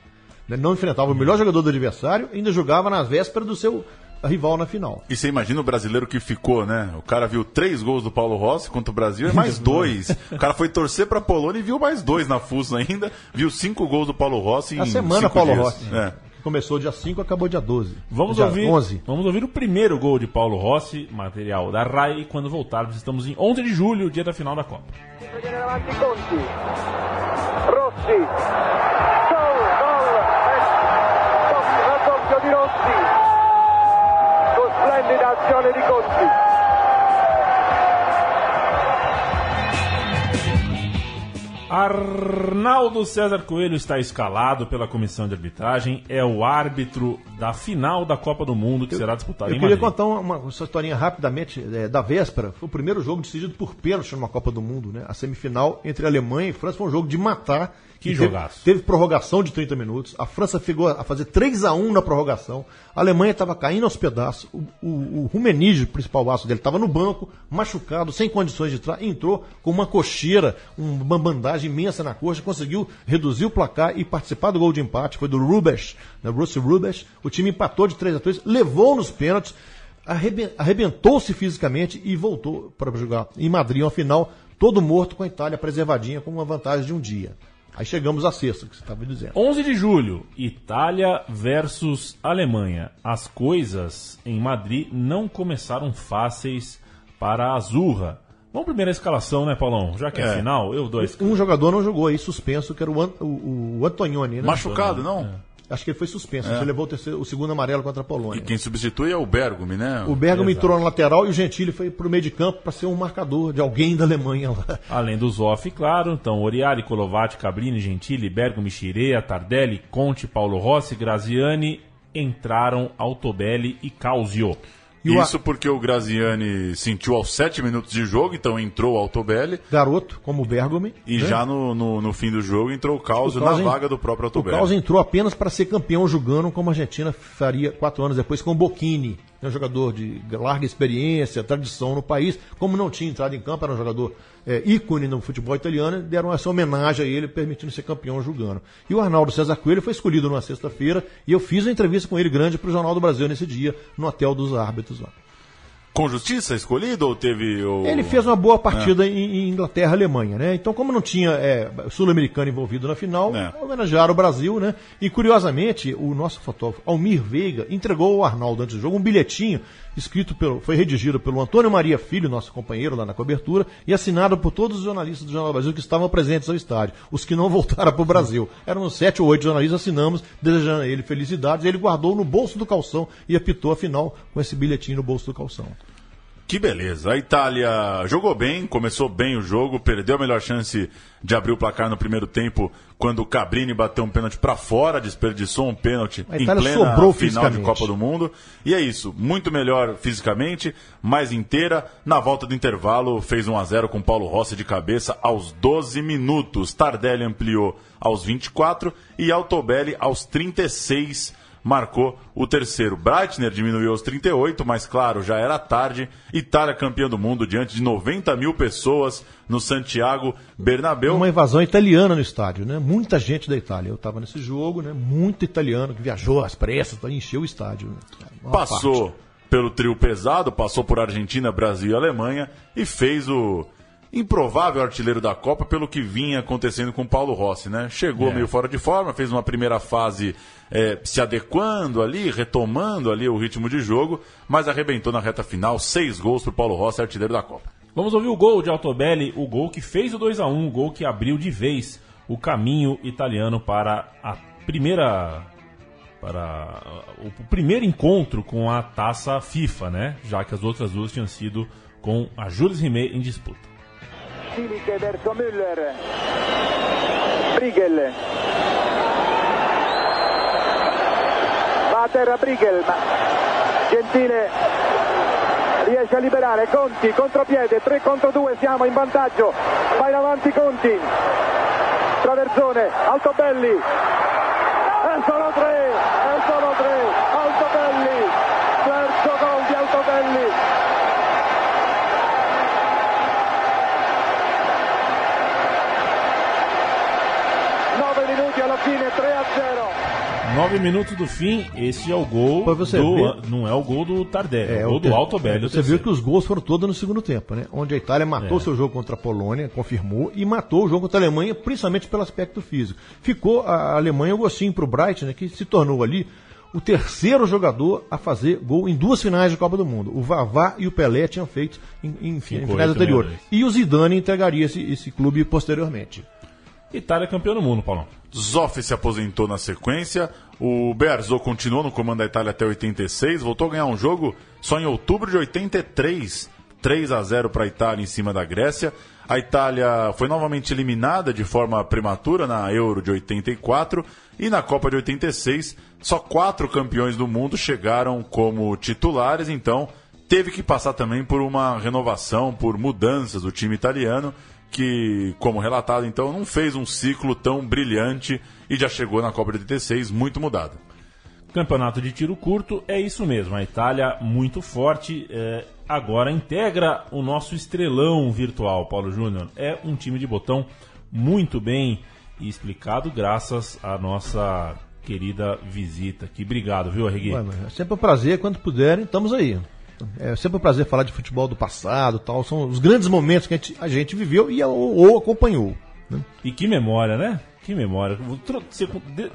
Né? Não enfrentava o melhor jogador do adversário, ainda jogava na véspera do seu rival na final. E você imagina o brasileiro que ficou, né? O cara viu três gols do Paulo Rossi contra o Brasil e mais dois. O cara foi torcer pra Polônia e viu mais dois na fuça ainda. Viu cinco gols do Paulo Rossi em A semana cinco Paulo dias. Rossi. É. Que começou dia 5 acabou dia 12. Vamos dia ouvir, 11. vamos ouvir o primeiro gol de Paulo Rossi, material da RAI, quando voltarmos. Estamos em 11 de julho, dia da final da Copa. Rossi. Gol, gol. Rossi. Splendida azione di Conti. Arnaldo César Coelho está escalado pela comissão de arbitragem, é o árbitro da final da Copa do Mundo que será disputada Eu em queria Madrid. contar uma, uma historinha rapidamente é, da véspera. Foi o primeiro jogo decidido por pênalti numa Copa do Mundo, né? A semifinal entre Alemanha e França foi um jogo de matar. Que E teve- jogaço. Teve, prorrogação de 30 minutos. A França chegou a fazer 3 a 1 na prorrogação. A Alemanha estava caindo aos pedaços. O, o, o principal aço dele, estava no banco, machucado, sem condições de entrar. Entrou com uma cocheira, um- uma bandagem imensa na coxa, conseguiu reduzir o placar e participar do gol de empate. Foi do Rubens, né? Russell Rubens. O time empatou de 3 a 3 levou nos pênaltis arreben- arrebentou-se fisicamente e voltou para jogar em Madrid, uma final, todo morto com a Itália preservadinha com uma vantagem de um dia. Aí chegamos à sexta, que você estava dizendo. 11 de julho, Itália versus Alemanha. As coisas em Madrid não começaram fáceis para a Azurra. Vamos primeiro a escalação, né, Paulão? Já que é, É. final, eu dou a escalação. Um jogador não jogou aí, suspenso, que era o, An- o, o Antonioni, né? Machucado, não? Acho que ele foi suspenso. É. Ele levou o, terceiro- o segundo amarelo contra a E Polônia. quem substitui é o Bergumi, né? O Exato. entrou na lateral e o Gentili foi pro meio de campo para ser um marcador de alguém da Alemanha lá. Além dos off, claro, então Oriari, Colovati, Cabrini, Gentili, Bergo, Michirea, Tardelli, Conte, Paulo Rossi, Graziani entraram Altobelli e Causio. E o Isso porque o Graziani sentiu aos sete minutos de jogo, então entrou o Altobelli. Garoto, como o Bergome. E né? já no, no, no fim do jogo entrou o Caos O na en- vaga do próprio O Altobelli. Caos entrou apenas para ser campeão jogando como a Argentina faria quatro anos depois com o Bocchini. É um jogador de larga experiência, tradição no país. Como não tinha entrado em campo, era um jogador é, ícone no futebol italiano, deram essa homenagem a ele, permitindo ser campeão jogando. E o Arnaldo César Coelho foi escolhido numa sexta-feira e eu fiz uma entrevista com ele grande para o Jornal do Brasil nesse dia, no hotel dos árbitros lá. Com justiça escolhido ou teve o... Ele fez uma boa partida em, em Inglaterra e Alemanha, né? Então, como não tinha é, sul-americano envolvido na final, É. homenagearam o Brasil, né? E curiosamente, o nosso fotógrafo Almir Veiga entregou ao Arnaldo antes do jogo um bilhetinho escrito pelo, foi redigido pelo Antônio Maria Filho, nosso companheiro lá na cobertura, e assinado por todos os jornalistas do Jornal do Brasil que estavam presentes ao estádio, os que não voltaram para o Brasil. Eram sete ou oito jornalistas, assinamos, desejando a ele felicidades, e ele guardou no bolso do calção e apitou a final com esse bilhetinho no bolso do calção. Que beleza. A Itália jogou bem, começou bem o jogo, perdeu a melhor chance de abrir o placar no primeiro tempo quando o Cabrini bateu um pênalti para fora, desperdiçou um pênalti em plena final de. Copa do Mundo. E é isso, muito melhor fisicamente, mais inteira. Na volta do intervalo, fez 1 a 0 com Paulo Rossi de cabeça aos 12 minutos. Tardelli ampliou aos 24 e Altobelli aos 36 marcou o terceiro. Breitner diminuiu aos 38, mas claro, já era tarde. Itália campeã do mundo diante de 90 mil pessoas no Santiago Bernabéu. Uma invasão italiana no estádio, né? Muita gente da Itália. Eu estava nesse jogo, né? Muito italiano que viajou às pressas para encher o estádio. né? Passou parte. pelo trio pesado, passou por Argentina, Brasil e Alemanha e fez o improvável artilheiro da Copa pelo que vinha acontecendo com o Paulo Rossi, né? Chegou É. meio fora de forma, fez uma primeira fase eh, se adequando ali, retomando ali o ritmo de jogo, mas arrebentou na reta final, seis gols para o Paulo Rossi, artilheiro da Copa. Vamos ouvir o gol de Altobelli, o gol que fez o 2 a 1 o gol que abriu de vez o caminho italiano para a primeira para o primeiro encontro com a taça FIFA, né? Já que as outras duas tinham sido com a Jules Rimet em disputa. Silic verso Müller. Brigel. Va a terra Brigel, ma Gentile riesce a liberare Conti, contropiede, 3 contro 2, siamo in vantaggio. Va in avanti Conti. Traversone, Altobelli. 0. Nove minutos do fim, esse é o gol Pra você do. ver. Não é o gol do Tardelli, é, o gol ter- do Altobelli. o Você viu que os gols foram todos no segundo tempo, né? Onde a Itália matou É. seu jogo contra a Polônia, confirmou, e matou o jogo contra a Alemanha, principalmente pelo aspecto físico. Ficou a Alemanha um gostinho pro Bright, né? Que se tornou ali o terceiro jogador a fazer gol em duas finais de Copa do Mundo. O Vavá e o Pelé tinham feito em, em, em finais anteriores. E o Zidane entregaria esse, esse clube posteriormente. Itália campeão do mundo, Paulão. Zoff se aposentou na sequência. O Bearzot continuou no comando da Itália até 86. Voltou a ganhar um jogo só em outubro de 83. 3 a 0 para a Itália em cima da Grécia. A Itália foi novamente eliminada de forma prematura na Euro de 84 e na Copa de 86. Só quatro campeões do mundo chegaram como titulares, então teve que passar também por uma renovação, por mudanças do time italiano, que, como relatado, então, não fez um ciclo tão brilhante e já chegou na Copa de 86 muito mudada. Campeonato de tiro curto é isso mesmo. A Itália muito forte. É, agora integra o nosso estrelão virtual, Paulo Júnior. É um time de botão muito bem explicado, graças à nossa querida visita aqui. Obrigado, viu, Arregui? É sempre um prazer, quando puderem, estamos aí. É sempre um prazer falar de futebol do passado tal. São os grandes momentos que a gente, a gente viveu e ou, ou acompanhou. Né? E que memória, né? Que memória. Você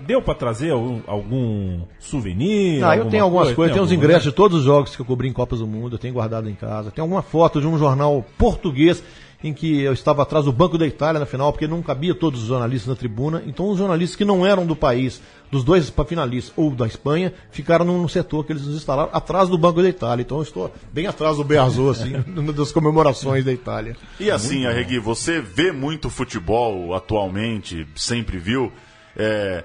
deu para trazer algum, algum souvenir? Ah, eu tenho algumas coisa? coisas. Tem, tem uns ingressos de todos os jogos que eu cobri em Copas do Mundo. Eu tenho guardado em casa. Tem alguma foto de um jornal português em que eu estava atrás do Banco da Itália na final, porque não cabia todos os jornalistas na tribuna. Então, os jornalistas que não eram do país, dos dois finalistas ou da Espanha, ficaram num setor que eles nos instalaram atrás do Banco da Itália. Então, eu estou bem atrás do Beazô, assim, das comemorações da Itália. E assim, Arregui, você vê muito futebol atualmente, sempre viu. É,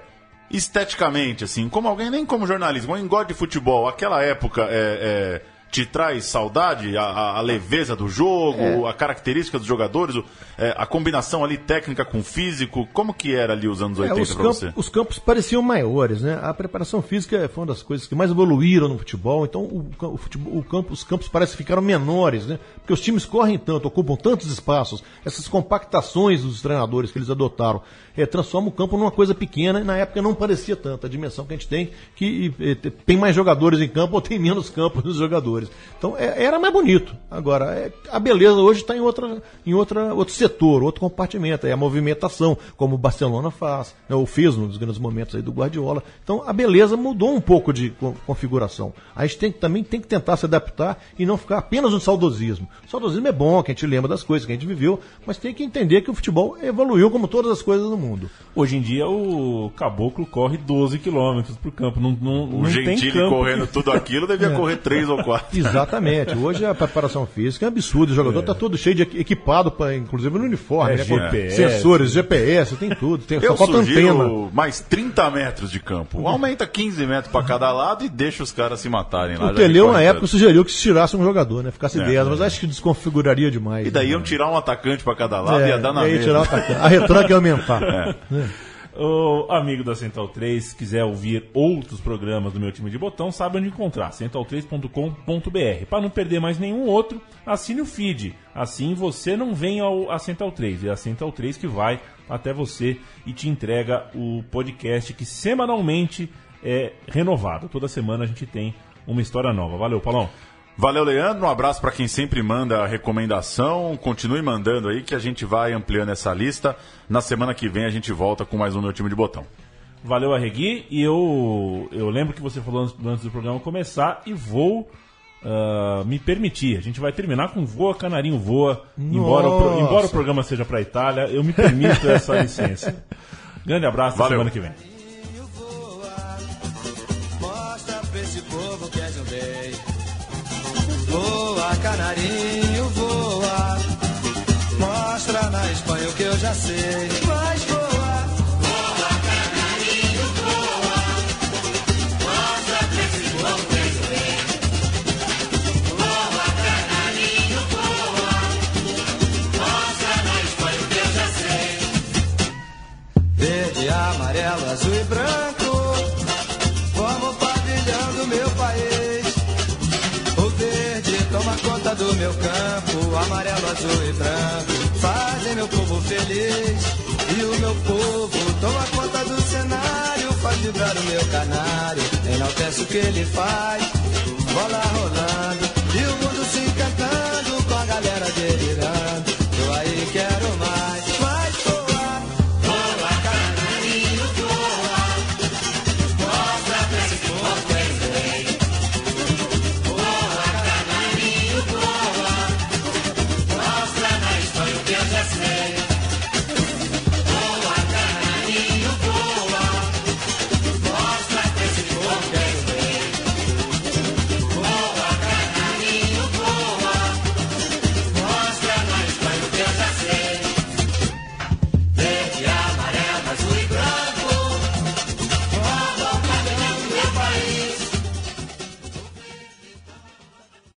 esteticamente, assim, como alguém, nem como jornalista, alguém gosta de futebol, aquela época é, é te traz saudade? A, a leveza do jogo, é. a característica dos jogadores, é, a combinação ali técnica com físico? Como que era ali os anos 80 é, para você? Os campos pareciam maiores, né? A preparação física foi uma das coisas que mais evoluíram no futebol, então o, o, futebol, o campo, os campos parecem ficaram menores, né? Porque os times correm tanto, ocupam tantos espaços, essas compactações dos treinadores que eles adotaram é, transforma o campo numa coisa pequena e na época não parecia tanto a dimensão que a gente tem, que é, tem mais jogadores em campo ou tem menos campo nos jogadores. Então é, era mais bonito. Agora, é, a beleza hoje está em, outra, em outra, outro setor, outro compartimento, é a movimentação, como o Barcelona faz, né, ou fez nos grandes momentos aí do Guardiola. Então a beleza mudou um pouco de configuração. A gente tem, também tem que tentar se adaptar e não ficar apenas no saudosismo. O saudosismo é bom, que a gente lembra das coisas que a gente viveu, mas tem que entender que o futebol evoluiu como todas as coisas no mundo. Hoje em dia o Caboclo corre 12 quilômetros pro campo. Não, não, o não Gentili correndo tudo aquilo devia é. correr 3 ou 4. Exatamente. Hoje a preparação física é absurda. O jogador está é. todo cheio de equipado, pra, inclusive no uniforme, é, né? GPS, sensores, GPS, tem tudo. Tem, Eu só antena. mais 30 metros de campo. Aumenta 15 metros para cada lado e deixa os caras se matarem lá. O Teleu, na época, sugeriu que se tirasse um jogador, né? Ficasse é, 10, mas acho que desconfiguraria demais. E daí né? iam tirar um atacante para cada lado e ia dar na mesma. Tirar um atacante. A retranca ia aumentar. É. O amigo da Central 3 quiser ouvir outros programas do meu time de botão, sabe onde encontrar, central3.com.br. Para não perder mais nenhum outro, assine o feed. Assim você não vem ao, a Central 3, é a Central 3 que vai até você e te entrega o podcast que semanalmente é renovado. Toda semana a gente tem uma história nova. Valeu, Paulão. Valeu, Leandro. Um abraço para quem sempre manda recomendação. Continue mandando aí que a gente vai ampliando essa lista. Na semana que vem a gente volta com mais um meu time de botão. Valeu, Arregui. E eu, eu lembro que você falou antes do programa começar e vou uh, me permitir. A gente vai terminar com Voa Canarinho Voa. Embora o, embora o programa seja para Itália, eu me permito essa licença. Grande abraço. Até semana que vem. Na Espanha o que eu já sei. Mas voa. Voa, canarinho, voa. Que eu sei. Voa, canarinho, voa. Mostra na Espanha o que eu já sei. Verde, amarelo, azul e branco. meu campo, amarelo, azul e branco, fazem meu povo feliz. E o meu povo toma conta do cenário, faz vibrar o meu canário, enaltece o que ele faz. Bola rolando,